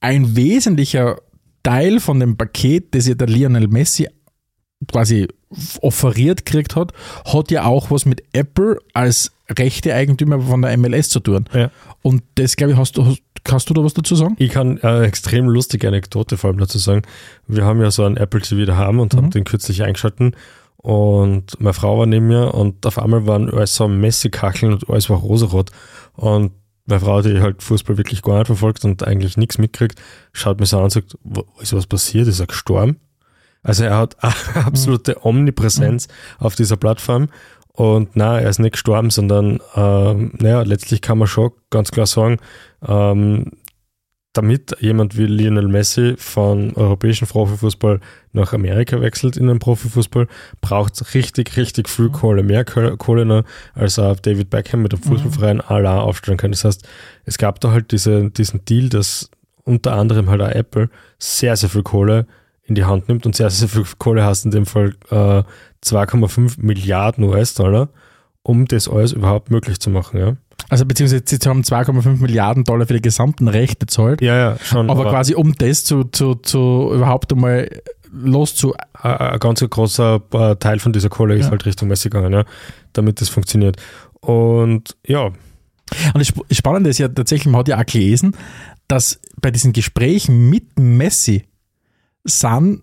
ein wesentlicher Teil von dem Paket, das ja der Lionel Messi quasi offeriert gekriegt hat, hat ja auch was mit Apple als rechte Eigentümer von der MLS zu tun.
Ja.
Und das, glaube ich, hast du, hast, kannst du da was dazu sagen?
Ich kann eine extrem lustige Anekdote vor allem dazu sagen. Wir haben ja so einen Apple TV daheim und haben den kürzlich eingeschalten. Und meine Frau war neben mir und auf einmal waren alles so Messi-Kacheln und alles war rosarot. Und meine Frau, die halt Fußball wirklich gar nicht verfolgt und eigentlich nichts mitkriegt, schaut mir so an und sagt, "Wo- ist was passiert? Ist er gestorben? Also er hat [laughs] absolute Omnipräsenz auf dieser Plattform. Und na, er ist nicht gestorben, sondern ähm, naja, letztlich kann man schon ganz klar sagen, ähm, damit jemand wie Lionel Messi von europäischen Profifußball nach Amerika wechselt in den Profifußball, braucht es richtig, richtig viel Kohle. Mehr Ko- Kohle noch, als auch David Beckham mit dem Fußballverein allein aufstellen kann. Das heißt, es gab da halt diese, diesen Deal, dass unter anderem halt auch Apple sehr, sehr viel Kohle in die Hand nimmt und sehr, sehr viel Kohle hast in dem Fall äh, 2,5 Milliarden US-Dollar, um das alles überhaupt möglich zu machen. Ja,
Also beziehungsweise sie haben 2,5 Milliarden Dollar für die gesamten Rechte gezahlt.
ja, ja schon.
Aber quasi um das zu, zu, zu überhaupt einmal loszu.
ein, ein ganz großer äh, Teil von dieser Kohle ist
Ja.
halt Richtung Messi gegangen, ja, damit das funktioniert. Und ja,
Und das Sp- Spannende ist ja tatsächlich, man hat ja auch gelesen, dass bei diesen Gesprächen mit Messi sind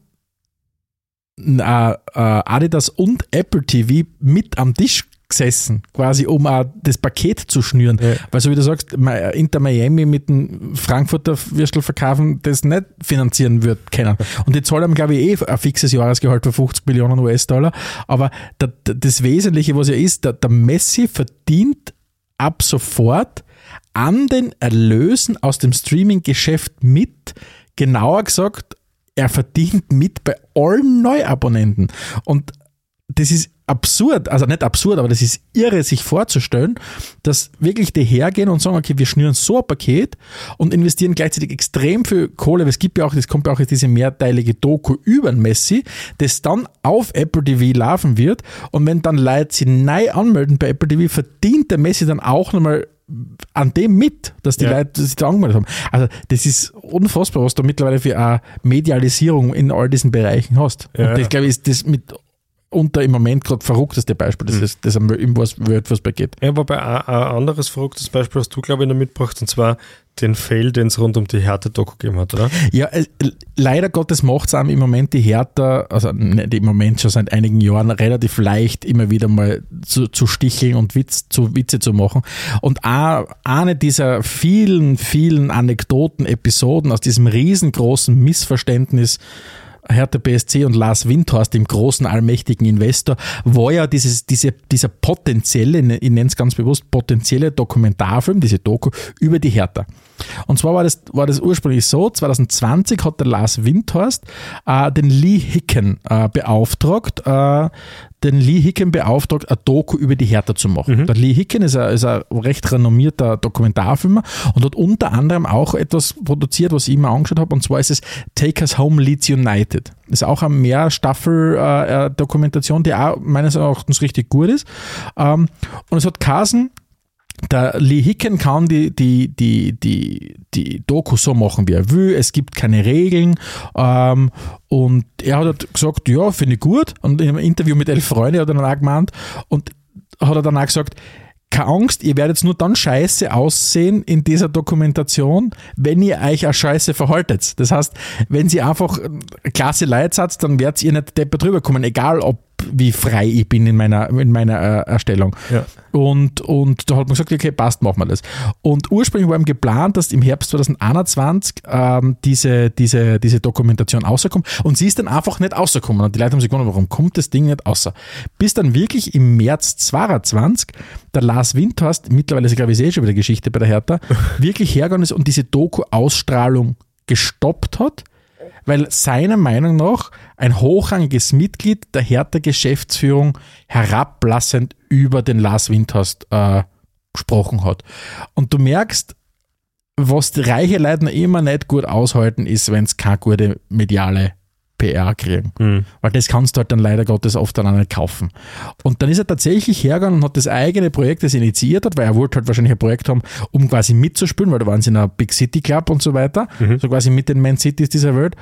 äh, äh, Adidas und Apple TV mit am Tisch gesessen, quasi um auch das Paket zu schnüren.
Ja.
Weil so wie du sagst, Inter Miami mit dem Frankfurter Würstel verkaufen, das nicht finanzieren wird können. Und die zahlen, glaube ich, eh ein fixes Jahresgehalt von 50 Millionen US-Dollar. Aber da, da, das Wesentliche, was ja ist, der, der Messi verdient ab sofort an den Erlösen aus dem Streaming-Geschäft mit. Genauer gesagt, er verdient mit bei allen Neuabonnenten. Und das ist absurd, also nicht absurd, aber das ist irre, sich vorzustellen, dass wirklich die hergehen und sagen, okay, wir schnüren so ein Paket und investieren gleichzeitig extrem viel Kohle, weil es gibt ja auch, es kommt ja auch jetzt diese mehrteilige Doku über Messi, das dann auf Apple TV laufen wird und wenn dann Leute sich neu anmelden bei Apple TV, verdient der Messi dann auch nochmal an dem mit, dass die
Ja.
Leute sich da angemeldet haben. Also das ist unfassbar, was du mittlerweile für eine Medialisierung in all diesen Bereichen hast.
Ja.
Und das, glaube ich, ist das mit unter im Moment gerade verrückteste Beispiel, das, ist, das irgendwas Worldfußball geht.
ja wobei ein, ein anderes verrücktes Beispiel hast du, glaube ich, noch mitgebracht, und zwar den Fail, den es rund um die Härte-Doku gegeben hat, oder?
Ja, äh, leider Gottes macht es einem im Moment die Hertha, also nicht im Moment schon seit einigen Jahren, relativ leicht immer wieder mal zu, zu sticheln und Witz, zu Witze zu machen. Und auch eine dieser vielen, vielen Anekdoten, Episoden aus diesem riesengroßen Missverständnis Hertha BSC und Lars Windhorst, dem großen allmächtigen Investor, war ja dieses, diese, dieser potenzielle, ich nenne es ganz bewusst, potenzielle Dokumentarfilm, diese Doku über die Hertha. Und zwar war das, war das ursprünglich so, 2020 hat der Lars Windhorst äh, den Lee Hicken äh, beauftragt, äh, den Lee Hicken beauftragt, eine Doku über die Hertha zu machen. Der Lee Hicken ist ein, ist ein recht renommierter Dokumentarfilmer und hat unter anderem auch etwas produziert, was ich mir angeschaut habe, und zwar ist es Take Us Home Leeds United. Das ist auch eine Mehrstaffel-Dokumentation, die auch meines Erachtens richtig gut ist. Ähm, und es hat Carson der Lee Hicken kann die, die, die, die, die Doku so machen, wie er will. Es gibt keine Regeln. Ähm, und er hat halt gesagt, ja, finde ich gut. Und in einem Interview mit Elf Freunde hat er dann auch gemeint, und hat er dann auch gesagt, keine Angst, ihr werdet nur dann scheiße aussehen in dieser Dokumentation, wenn ihr euch als scheiße verhaltet. Das heißt, wenn sie einfach äh, klasse Leute seid, dann werdet ihr nicht deppert drüber kommen, egal ob wie frei ich bin in meiner, in meiner äh, Erstellung.
Ja.
Und, und da hat man gesagt, okay, passt, machen wir das. Und ursprünglich war eben geplant, dass im Herbst 2021 ähm, diese, diese, diese Dokumentation rauskommt. Und sie ist dann einfach nicht rausgekommen. Und die Leute haben sich gewundert, warum kommt das Ding nicht raus? Bis dann wirklich im März 2022 der Lars Windhorst, mittlerweile ist, glaube ich, eh schon wieder Geschichte bei der Hertha, [laughs] wirklich hergegangen ist und diese Doku-Ausstrahlung gestoppt hat weil seiner Meinung nach ein hochrangiges Mitglied der Hertha-Geschäftsführung herablassend über den Lars Windhorst äh, gesprochen hat. Und du merkst, was die reiche Leute immer nicht gut aushalten, ist, wenn es keine gute mediale PR kriegen.
Mhm.
Weil das kannst du halt dann leider Gottes oft dann auch nicht kaufen. Und dann ist er tatsächlich hergegangen und hat das eigene Projekt, das er initiiert hat, weil er wollte halt wahrscheinlich ein Projekt haben, um quasi mitzuspielen, weil da waren sie in einer Big City Club und so weiter, so quasi mit den Man Cities dieser Welt.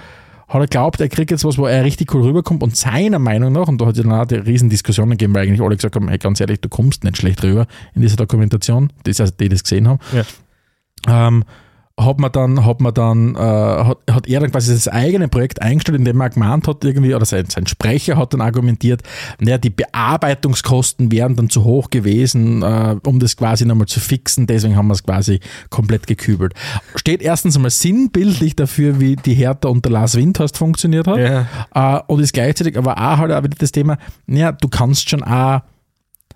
Hat er glaubt, er kriegt jetzt was, wo er richtig cool rüberkommt und seiner Meinung nach, und da hat es dann auch die riesen Diskussionen gegeben, weil eigentlich alle gesagt haben, hey, ganz ehrlich, du kommst nicht schlecht rüber in dieser Dokumentation, das also die das gesehen haben.
Ja.
Ähm, hat man dann, hat man dann, äh, hat, hat er dann quasi das eigene Projekt eingestellt, indem er gemeint hat, irgendwie, oder sein, sein Sprecher hat dann argumentiert, naja, die Bearbeitungskosten wären dann zu hoch gewesen, äh, um das quasi nochmal zu fixen, deswegen haben wir es quasi komplett gekübelt. Steht erstens einmal sinnbildlich dafür, wie die Hertha unter Lars Windhorst funktioniert hat,
Ja.
äh, und ist gleichzeitig aber auch halt auch wieder das Thema, naja, du kannst schon auch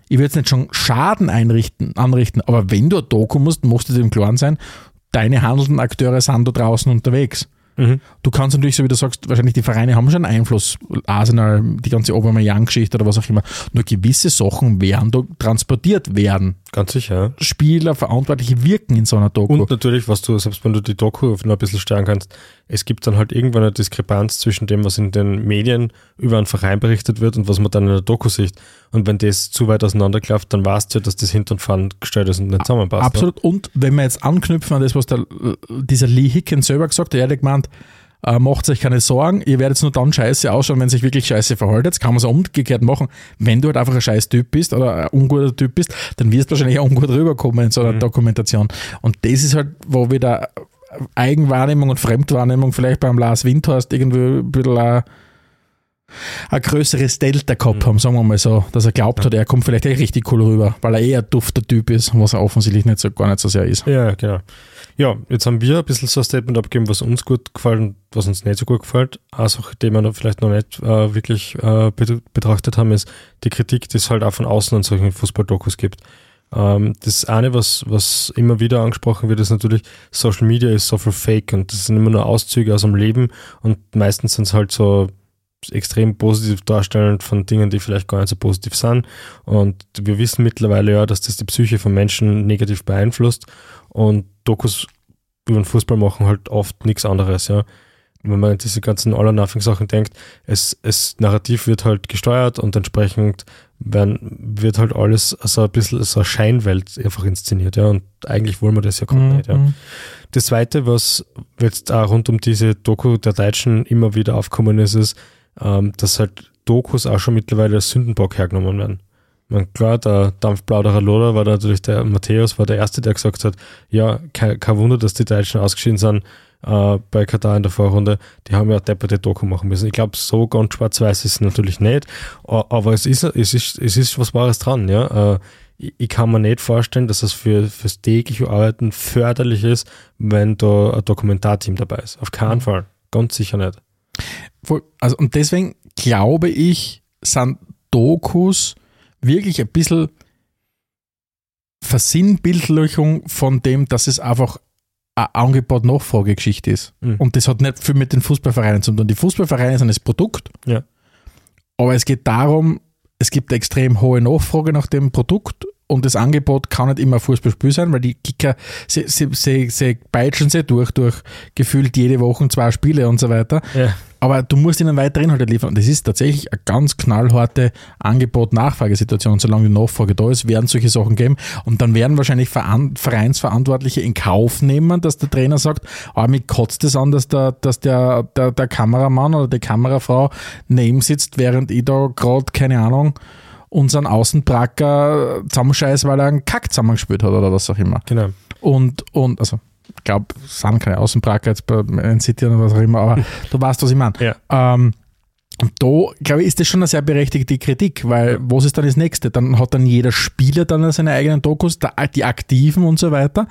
ich will jetzt nicht schon Schaden einrichten, anrichten, aber wenn du ein Doku musst, musst du dir im Klaren sein, deine handelnden Akteure sind da draußen unterwegs.
Mhm.
Du kannst natürlich, so wie du sagst, wahrscheinlich die Vereine haben schon Einfluss, Arsenal, die ganze Aubameyang-Geschichte oder was auch immer. Nur gewisse Sachen werden da transportiert werden.
Ganz sicher.
Spieler, Verantwortliche wirken in so einer Doku.
Und natürlich, was du, selbst wenn du die Doku noch ein bisschen steuern kannst, es gibt dann halt irgendwann eine Diskrepanz zwischen dem, was in den Medien über einen Verein berichtet wird und was man dann in der Doku sieht. Und wenn das zu weit auseinanderklafft, dann weißt du ja, dass das hinten und vorn gestellt ist und nicht zusammenpasst. ne?
Absolut. Und wenn wir jetzt anknüpfen an das, was der, dieser Lee Hicken selber gesagt hat, er hat gemeint, äh, macht euch keine Sorgen, ihr werdet nur dann scheiße ausschauen, wenn sich wirklich scheiße verhaltet. Jetzt kann man es auch umgekehrt machen. Wenn du halt einfach ein scheiß Typ bist oder ein unguter Typ bist, dann wirst du wahrscheinlich auch ungut rüberkommen in so einer Dokumentation. Und das ist halt, wo wieder Eigenwahrnehmung und Fremdwahrnehmung vielleicht beim Lars Windhorst irgendwie ein bisschen ein, ein größeres Delta gehabt haben, sagen wir mal so, dass er glaubt hat, er kommt vielleicht echt richtig cool rüber, weil er eher ein dufter Typ ist, was er offensichtlich nicht so, gar nicht so sehr ist.
Ja, genau. Ja, jetzt haben wir ein bisschen so ein Statement abgegeben, was uns gut gefällt und was uns nicht so gut gefällt. Sache, die wir noch vielleicht noch nicht äh, wirklich äh, bet- betrachtet haben, ist die Kritik, die es halt auch von außen an solchen Fußballdokus gibt. Ähm, das eine, was, was immer wieder angesprochen wird, ist natürlich, Social Media ist so viel Fake und das sind immer nur Auszüge aus dem Leben und meistens sind es halt so extrem positiv darstellend von Dingen, die vielleicht gar nicht so positiv sind. Und wir wissen mittlerweile ja, dass das die Psyche von Menschen negativ beeinflusst. Und Dokus über den Fußball machen halt oft nichts anderes, ja. Wenn man an diese ganzen All or Nothing Sachen denkt, es, es Narrativ wird halt gesteuert und entsprechend werden, wird halt alles so ein bisschen so eine Scheinwelt einfach inszeniert, ja. Und eigentlich wollen wir das ja gar nicht, ja.
Mhm.
Das zweite, was jetzt auch rund um diese Doku der Deutschen immer wieder aufgekommen ist, ist, ähm, dass halt Dokus auch schon mittlerweile als Sündenbock hergenommen werden. Man, klar, der Dampfplauderer Loder war da natürlich der Matthäus, war der Erste, der gesagt hat, ja, kein, kein Wunder, dass die Deutschen ausgeschieden sind äh, bei Katar in der Vorrunde. Die haben ja depperte Doku machen müssen. Ich glaube, so ganz schwarz-weiß ist es natürlich nicht, aber es ist, es ist, es ist was Wahres dran, ja. Äh, ich kann mir nicht vorstellen, dass es für, fürs tägliche Arbeiten förderlich ist, wenn da ein Dokumentarteam dabei ist. Auf keinen Fall. Ganz sicher nicht.
Also, und deswegen glaube ich, sind Dokus wirklich ein bisschen Versinnbildlichung von dem, dass es einfach Angebot-Nachfrage-Geschichte ist.
Mhm.
Und das hat nicht viel mit den Fußballvereinen zu tun. Die Fußballvereine sind das Produkt,
Ja.
aber es geht darum, es gibt eine extrem hohe Nachfrage nach dem Produkt und das Angebot kann nicht immer Fußballspiel sein, weil die Kicker, sie, sie, sie, sie peitschen sie durch, durch gefühlt jede Woche zwei Spiele und so weiter.
Ja.
Aber du musst ihnen weiter Inhalte liefern. Das ist tatsächlich eine ganz knallharte Angebot-Nachfragesituation. Solange die Nachfrage da ist, werden solche Sachen geben. Und dann werden wahrscheinlich Veran Vereinsverantwortliche in Kauf nehmen, dass der Trainer sagt, ah, mich kotzt es an, dass, der, dass der, der, der Kameramann oder die Kamerafrau neben sitzt, während ich da gerade, keine Ahnung, unseren Außenbracker zusammenscheiß, weil er einen Kack zusammengespielt hat oder was auch immer.
Genau.
Und, und also, ich glaube, es sind keine Außenbracker jetzt bei Man City oder was auch immer, aber [laughs] du weißt, was ich meine.
Ja.
Ähm, Und da, glaube ich, ist das schon eine sehr berechtigte Kritik, weil was ist dann das nächste? Dann hat dann jeder Spieler dann seine eigenen Dokus, die Aktiven und so weiter,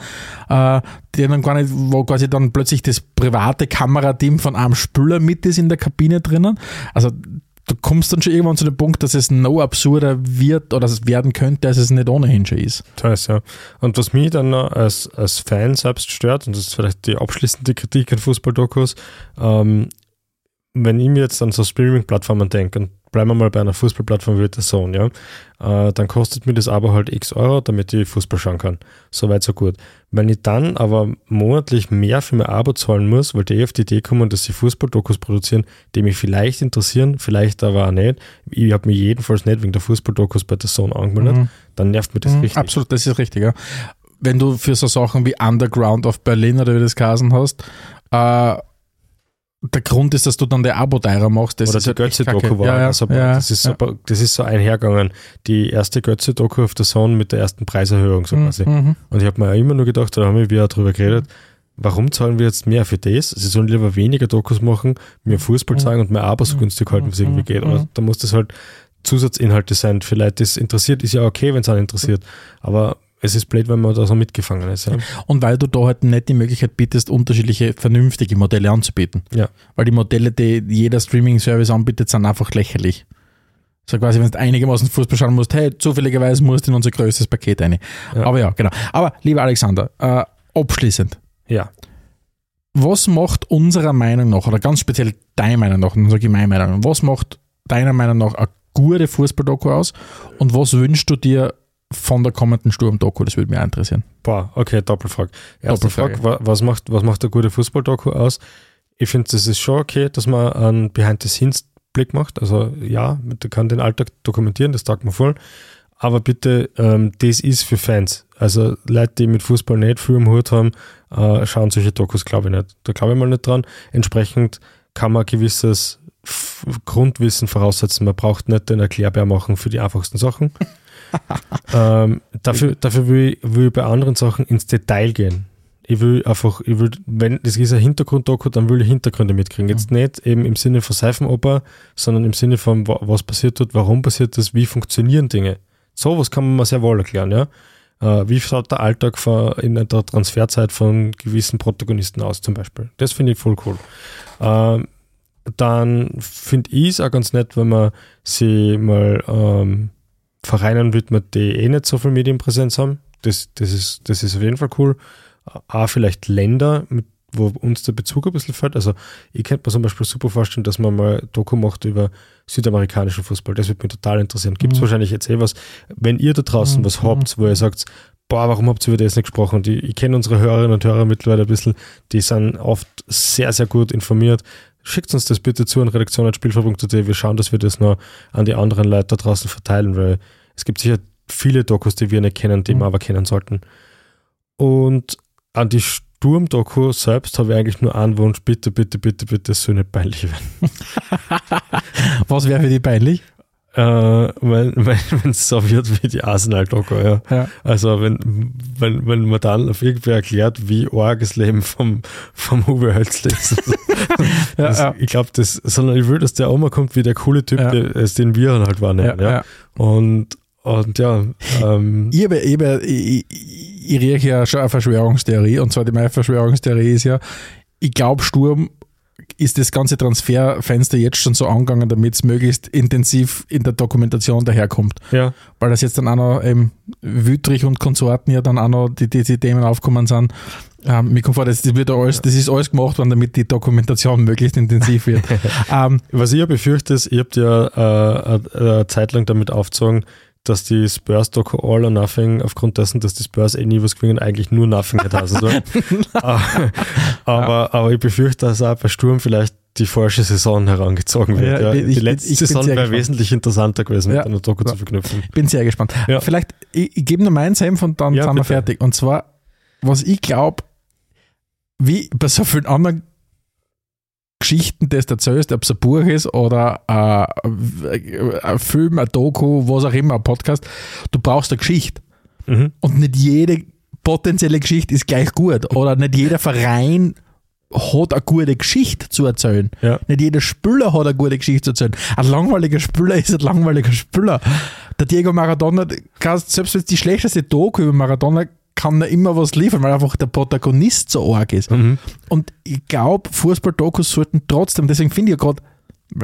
äh, die dann gar nicht, wo quasi dann plötzlich das private Kamerateam von einem Spieler mit ist in der Kabine drinnen. Also du kommst dann schon irgendwann zu dem Punkt, dass es noch absurder wird oder es werden könnte, als es nicht ohnehin schon ist.
Das heißt, ja. Und was mich dann noch als, als Fan selbst stört, und das ist vielleicht die abschließende Kritik an Fußballdokus, ähm, wenn ich mir jetzt an so Streaming-Plattformen denke, und bleiben wir mal bei einer Fußballplattform wie der Zone, ja, äh, dann kostet mir das aber halt x Euro, damit ich Fußball schauen kann. So weit, so gut. Wenn ich dann aber monatlich mehr für mein Abo zahlen muss, weil die auf die Idee kommen, dass sie Fußballdokus produzieren, die mich vielleicht interessieren, vielleicht aber auch nicht, ich habe mich jedenfalls nicht wegen der Fußballdokus bei der Zone angemeldet, mhm. dann nervt mir das mhm, richtig.
Absolut, das ist richtig, ja. Wenn du für so Sachen wie Underground of Berlin oder wie das geheißen hast, äh, der Grund ist, dass du dann der Abo teurer machst.
Das Oder
ist
die Götze-Doku war. Ja, ja, also, ja, das, ist so, das ist so einhergegangen. Die erste Götze-Doku auf der Zone mit der ersten Preiserhöhung so mhm. quasi. Mhm. Und ich habe mir auch immer nur gedacht, da haben wir darüber geredet, warum zahlen wir jetzt mehr für das? Sie sollen lieber weniger Dokus machen, mehr Fußball mhm. zeigen und mehr Abo so günstig halten, wie es irgendwie geht. Oder da muss das halt Zusatzinhalte sein. Vielleicht das interessiert, ist ja okay, wenn es einen interessiert. Aber es ist blöd, wenn man da so mitgefangen ist. Ja.
Und weil du da halt nicht die Möglichkeit bietest, unterschiedliche vernünftige Modelle anzubieten.
Ja.
Weil die Modelle, die jeder Streaming-Service anbietet, sind einfach lächerlich. So quasi, wenn du einigermaßen Fußball schauen musst, hey, zufälligerweise musst du in unser größtes Paket rein. Ja. Aber ja, genau. Aber lieber Alexander, äh, abschließend.
Ja.
Was macht unserer Meinung nach, oder ganz speziell deiner Meinung nach, dann sage ich meine Meinung, was macht deiner Meinung nach eine gute Fußball-Doku aus und was wünschst du dir von der kommenden Sturm-Doku? Das würde mich interessieren.
Boah, okay, Doppelfrage. Erste Doppelfrage. Frage, was macht, was macht eine gute Fußball-Doku aus? Ich finde, es ist schon okay, dass man einen Behind-the-Scenes-Blick macht. Also ja, man kann den Alltag dokumentieren, das taugt mir voll. Aber bitte, ähm, das ist für Fans. Also Leute, die mit Fußball nicht viel im Hut haben, äh, schauen solche Dokus, glaube ich nicht. Da glaube ich mal nicht dran. Entsprechend kann man ein gewisses Grundwissen voraussetzen. Man braucht nicht den Erklärbär machen für die einfachsten Sachen. [laughs] ähm, dafür dafür will, ich, will ich bei anderen Sachen ins Detail gehen. Ich will einfach, ich will, wenn das ist ein Hintergrunddoku, dann will ich Hintergründe mitkriegen. Jetzt nicht eben im Sinne von Seifenoper, sondern im Sinne von, was passiert dort, warum passiert das, wie funktionieren Dinge. Sowas kann man mal sehr wohl erklären, ja. Äh, wie schaut der Alltag von, in der Transferzeit von gewissen Protagonisten aus, zum Beispiel. Das finde ich voll cool. Ähm, dann finde ich es auch ganz nett, wenn man sie mal ähm, Vereinen widmet, die eh nicht so viel Medienpräsenz haben. Das, das, ist, das ist auf jeden Fall cool. Auch vielleicht Länder, mit, wo uns der Bezug ein bisschen fällt. Also ich könnte mir zum Beispiel super vorstellen, dass man mal Doku macht über südamerikanischen Fußball. Das würde mich total interessieren. Gibt es mhm. wahrscheinlich jetzt eh was. Wenn ihr da draußen mhm. was habt, wo ihr sagt, boah, warum habt ihr über das nicht gesprochen? Die, ich kenne unsere Hörerinnen und Hörer mittlerweile ein bisschen, die sind oft sehr, sehr gut informiert. Schickt uns das bitte zu an redaktion.spielverbund.at. Wir schauen, dass wir das noch an die anderen Leute da draußen verteilen, weil es gibt sicher viele Dokus, die wir nicht kennen, die mhm. wir aber kennen sollten. Und an die Sturm-Doku selbst habe ich eigentlich nur einen Wunsch, bitte, bitte, bitte, bitte, es soll nicht peinlich werden. [laughs]
Was wäre für die peinlich?
Äh, [laughs] wenn es so wird wie die Arsenal-Doku, ja. ja. Also wenn, wenn, wenn man dann auf irgendwie erklärt, wie arg das Leben vom, vom Uwe Hölzl ist. [laughs] [laughs] ja, das, ja. Ich glaube, das, sondern ich will, dass der Oma kommt wie der coole Typ, ja. der, den wir halt wahrnehmen. Ja. Und und ja, ähm,
ich, habe, ich, habe, ich, ich rieche ja schon eine Verschwörungstheorie. Und zwar die meine Verschwörungstheorie ist ja, ich glaube, Sturm ist das ganze Transferfenster jetzt schon so angegangen, damit es möglichst intensiv in der Dokumentation daherkommt.
Ja.
Weil das jetzt dann auch noch ähm, Wüttrich und Konsorten ja dann auch noch die, die, die Themen aufkommen sind. Ähm, mir kommt vor, das, das, wird alles, das ist alles gemacht worden, damit die Dokumentation möglichst intensiv wird. [laughs]
ähm, Was ich ja befürchte, ist, ihr habt ja äh, eine Zeit lang damit aufgezogen, dass die Spurs Doku All or Nothing aufgrund dessen, dass die Spurs eh nie was gewinnen, eigentlich nur Nothing hat heißen soll. [laughs] aber, ja. aber ich befürchte, dass auch bei Sturm vielleicht die falsche Saison herangezogen wird. Ja, ja. Die letzte ich Saison wäre wesentlich interessanter gewesen, ja. mit einer Doku zu verknüpfen.
Ich bin sehr gespannt. Vielleicht, ich, ich gebe nur meinen Senf und dann sind wir fertig. Und zwar, was ich glaube, wie bei so vielen anderen Geschichten, die du erzählst, ob es ein Buch ist oder äh, ein Film, ein Doku, was auch immer, ein Podcast, du brauchst eine Geschichte. Mhm. Und nicht jede potenzielle Geschichte ist gleich gut. Oder nicht jeder Verein hat eine gute Geschichte zu erzählen.
Ja.
Nicht jeder Spieler hat eine gute Geschichte zu erzählen. Ein langweiliger Spieler ist ein langweiliger Spieler. Der Diego Maradona, selbst wenn es die schlechteste Doku über Maradona kann er immer was liefern, weil einfach der Protagonist so arg ist. Und ich glaube, Fußball-Dokus sollten trotzdem, deswegen finde ich ja gerade,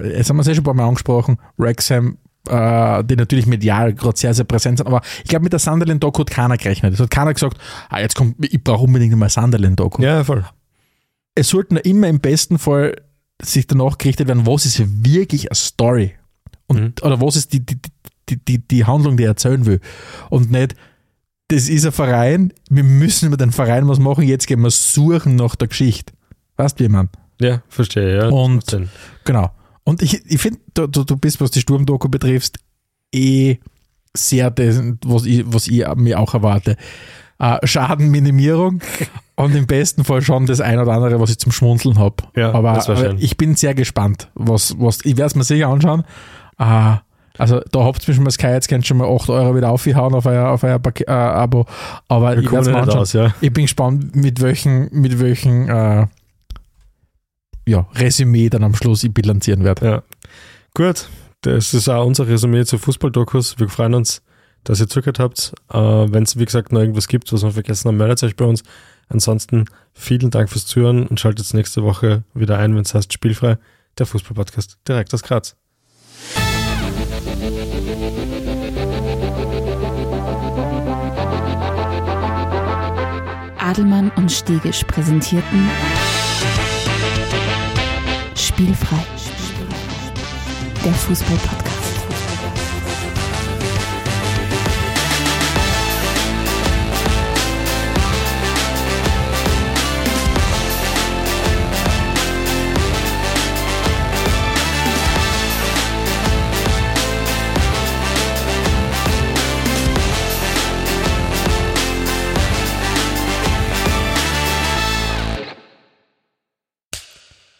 jetzt haben wir es ja schon ein paar Mal angesprochen, Wrexham, äh, die natürlich medial gerade sehr, sehr präsent sind, aber ich glaube, mit der Sunderland-Doku hat keiner gerechnet. Es hat keiner gesagt, ah, jetzt kommt, ich brauche unbedingt mal Sunderland-Doku
Ja, voll.
es sollten immer im besten Fall sich danach gerichtet werden, was ist wirklich eine Story und, oder was ist die, die, die, die, die Handlung, die er erzählen will und nicht, das ist ein Verein, wir müssen über den Verein was machen, jetzt gehen wir suchen nach der Geschichte. Weißt du, wie man?
Ja, verstehe, ja.
Und-. Genau. Und ich, ich finde, du, du, bist, was die Sturmdoku betrifft, eh sehr das, was ich, was ich mir auch erwarte. Äh, Schadenminimierung [laughs] und im besten Fall schon das ein oder andere, was ich zum Schmunzeln habe.
Ja,
aber, aber ich bin sehr gespannt, was, was ich werde es mir sicher anschauen. Äh, also da habt ihr mir schon mal Sky, jetzt könnt ihr schon mal 8 Euro wieder aufhauen auf euer, auf euer Pake- äh, Abo. Aber
Wir
ich
aus, ja.
Ich bin gespannt, mit welchen, mit welchen äh, ja, Resümee dann am Schluss ich bilanzieren werde.
Ja. Gut, das ist auch unser Resümee zu Fußballdokus. Wir freuen uns, dass ihr zugehört habt. Äh, Wenn es, wie gesagt, noch irgendwas gibt, was wir vergessen haben, meldet euch bei uns. Ansonsten vielen Dank fürs Zuhören und schaltet nächste Woche wieder ein, wenn es heißt Spielfrei, der Fußballpodcast direkt aus Graz.
Adelmann und Stegisch präsentierten Spielfrei. Der Fußball-Podcast.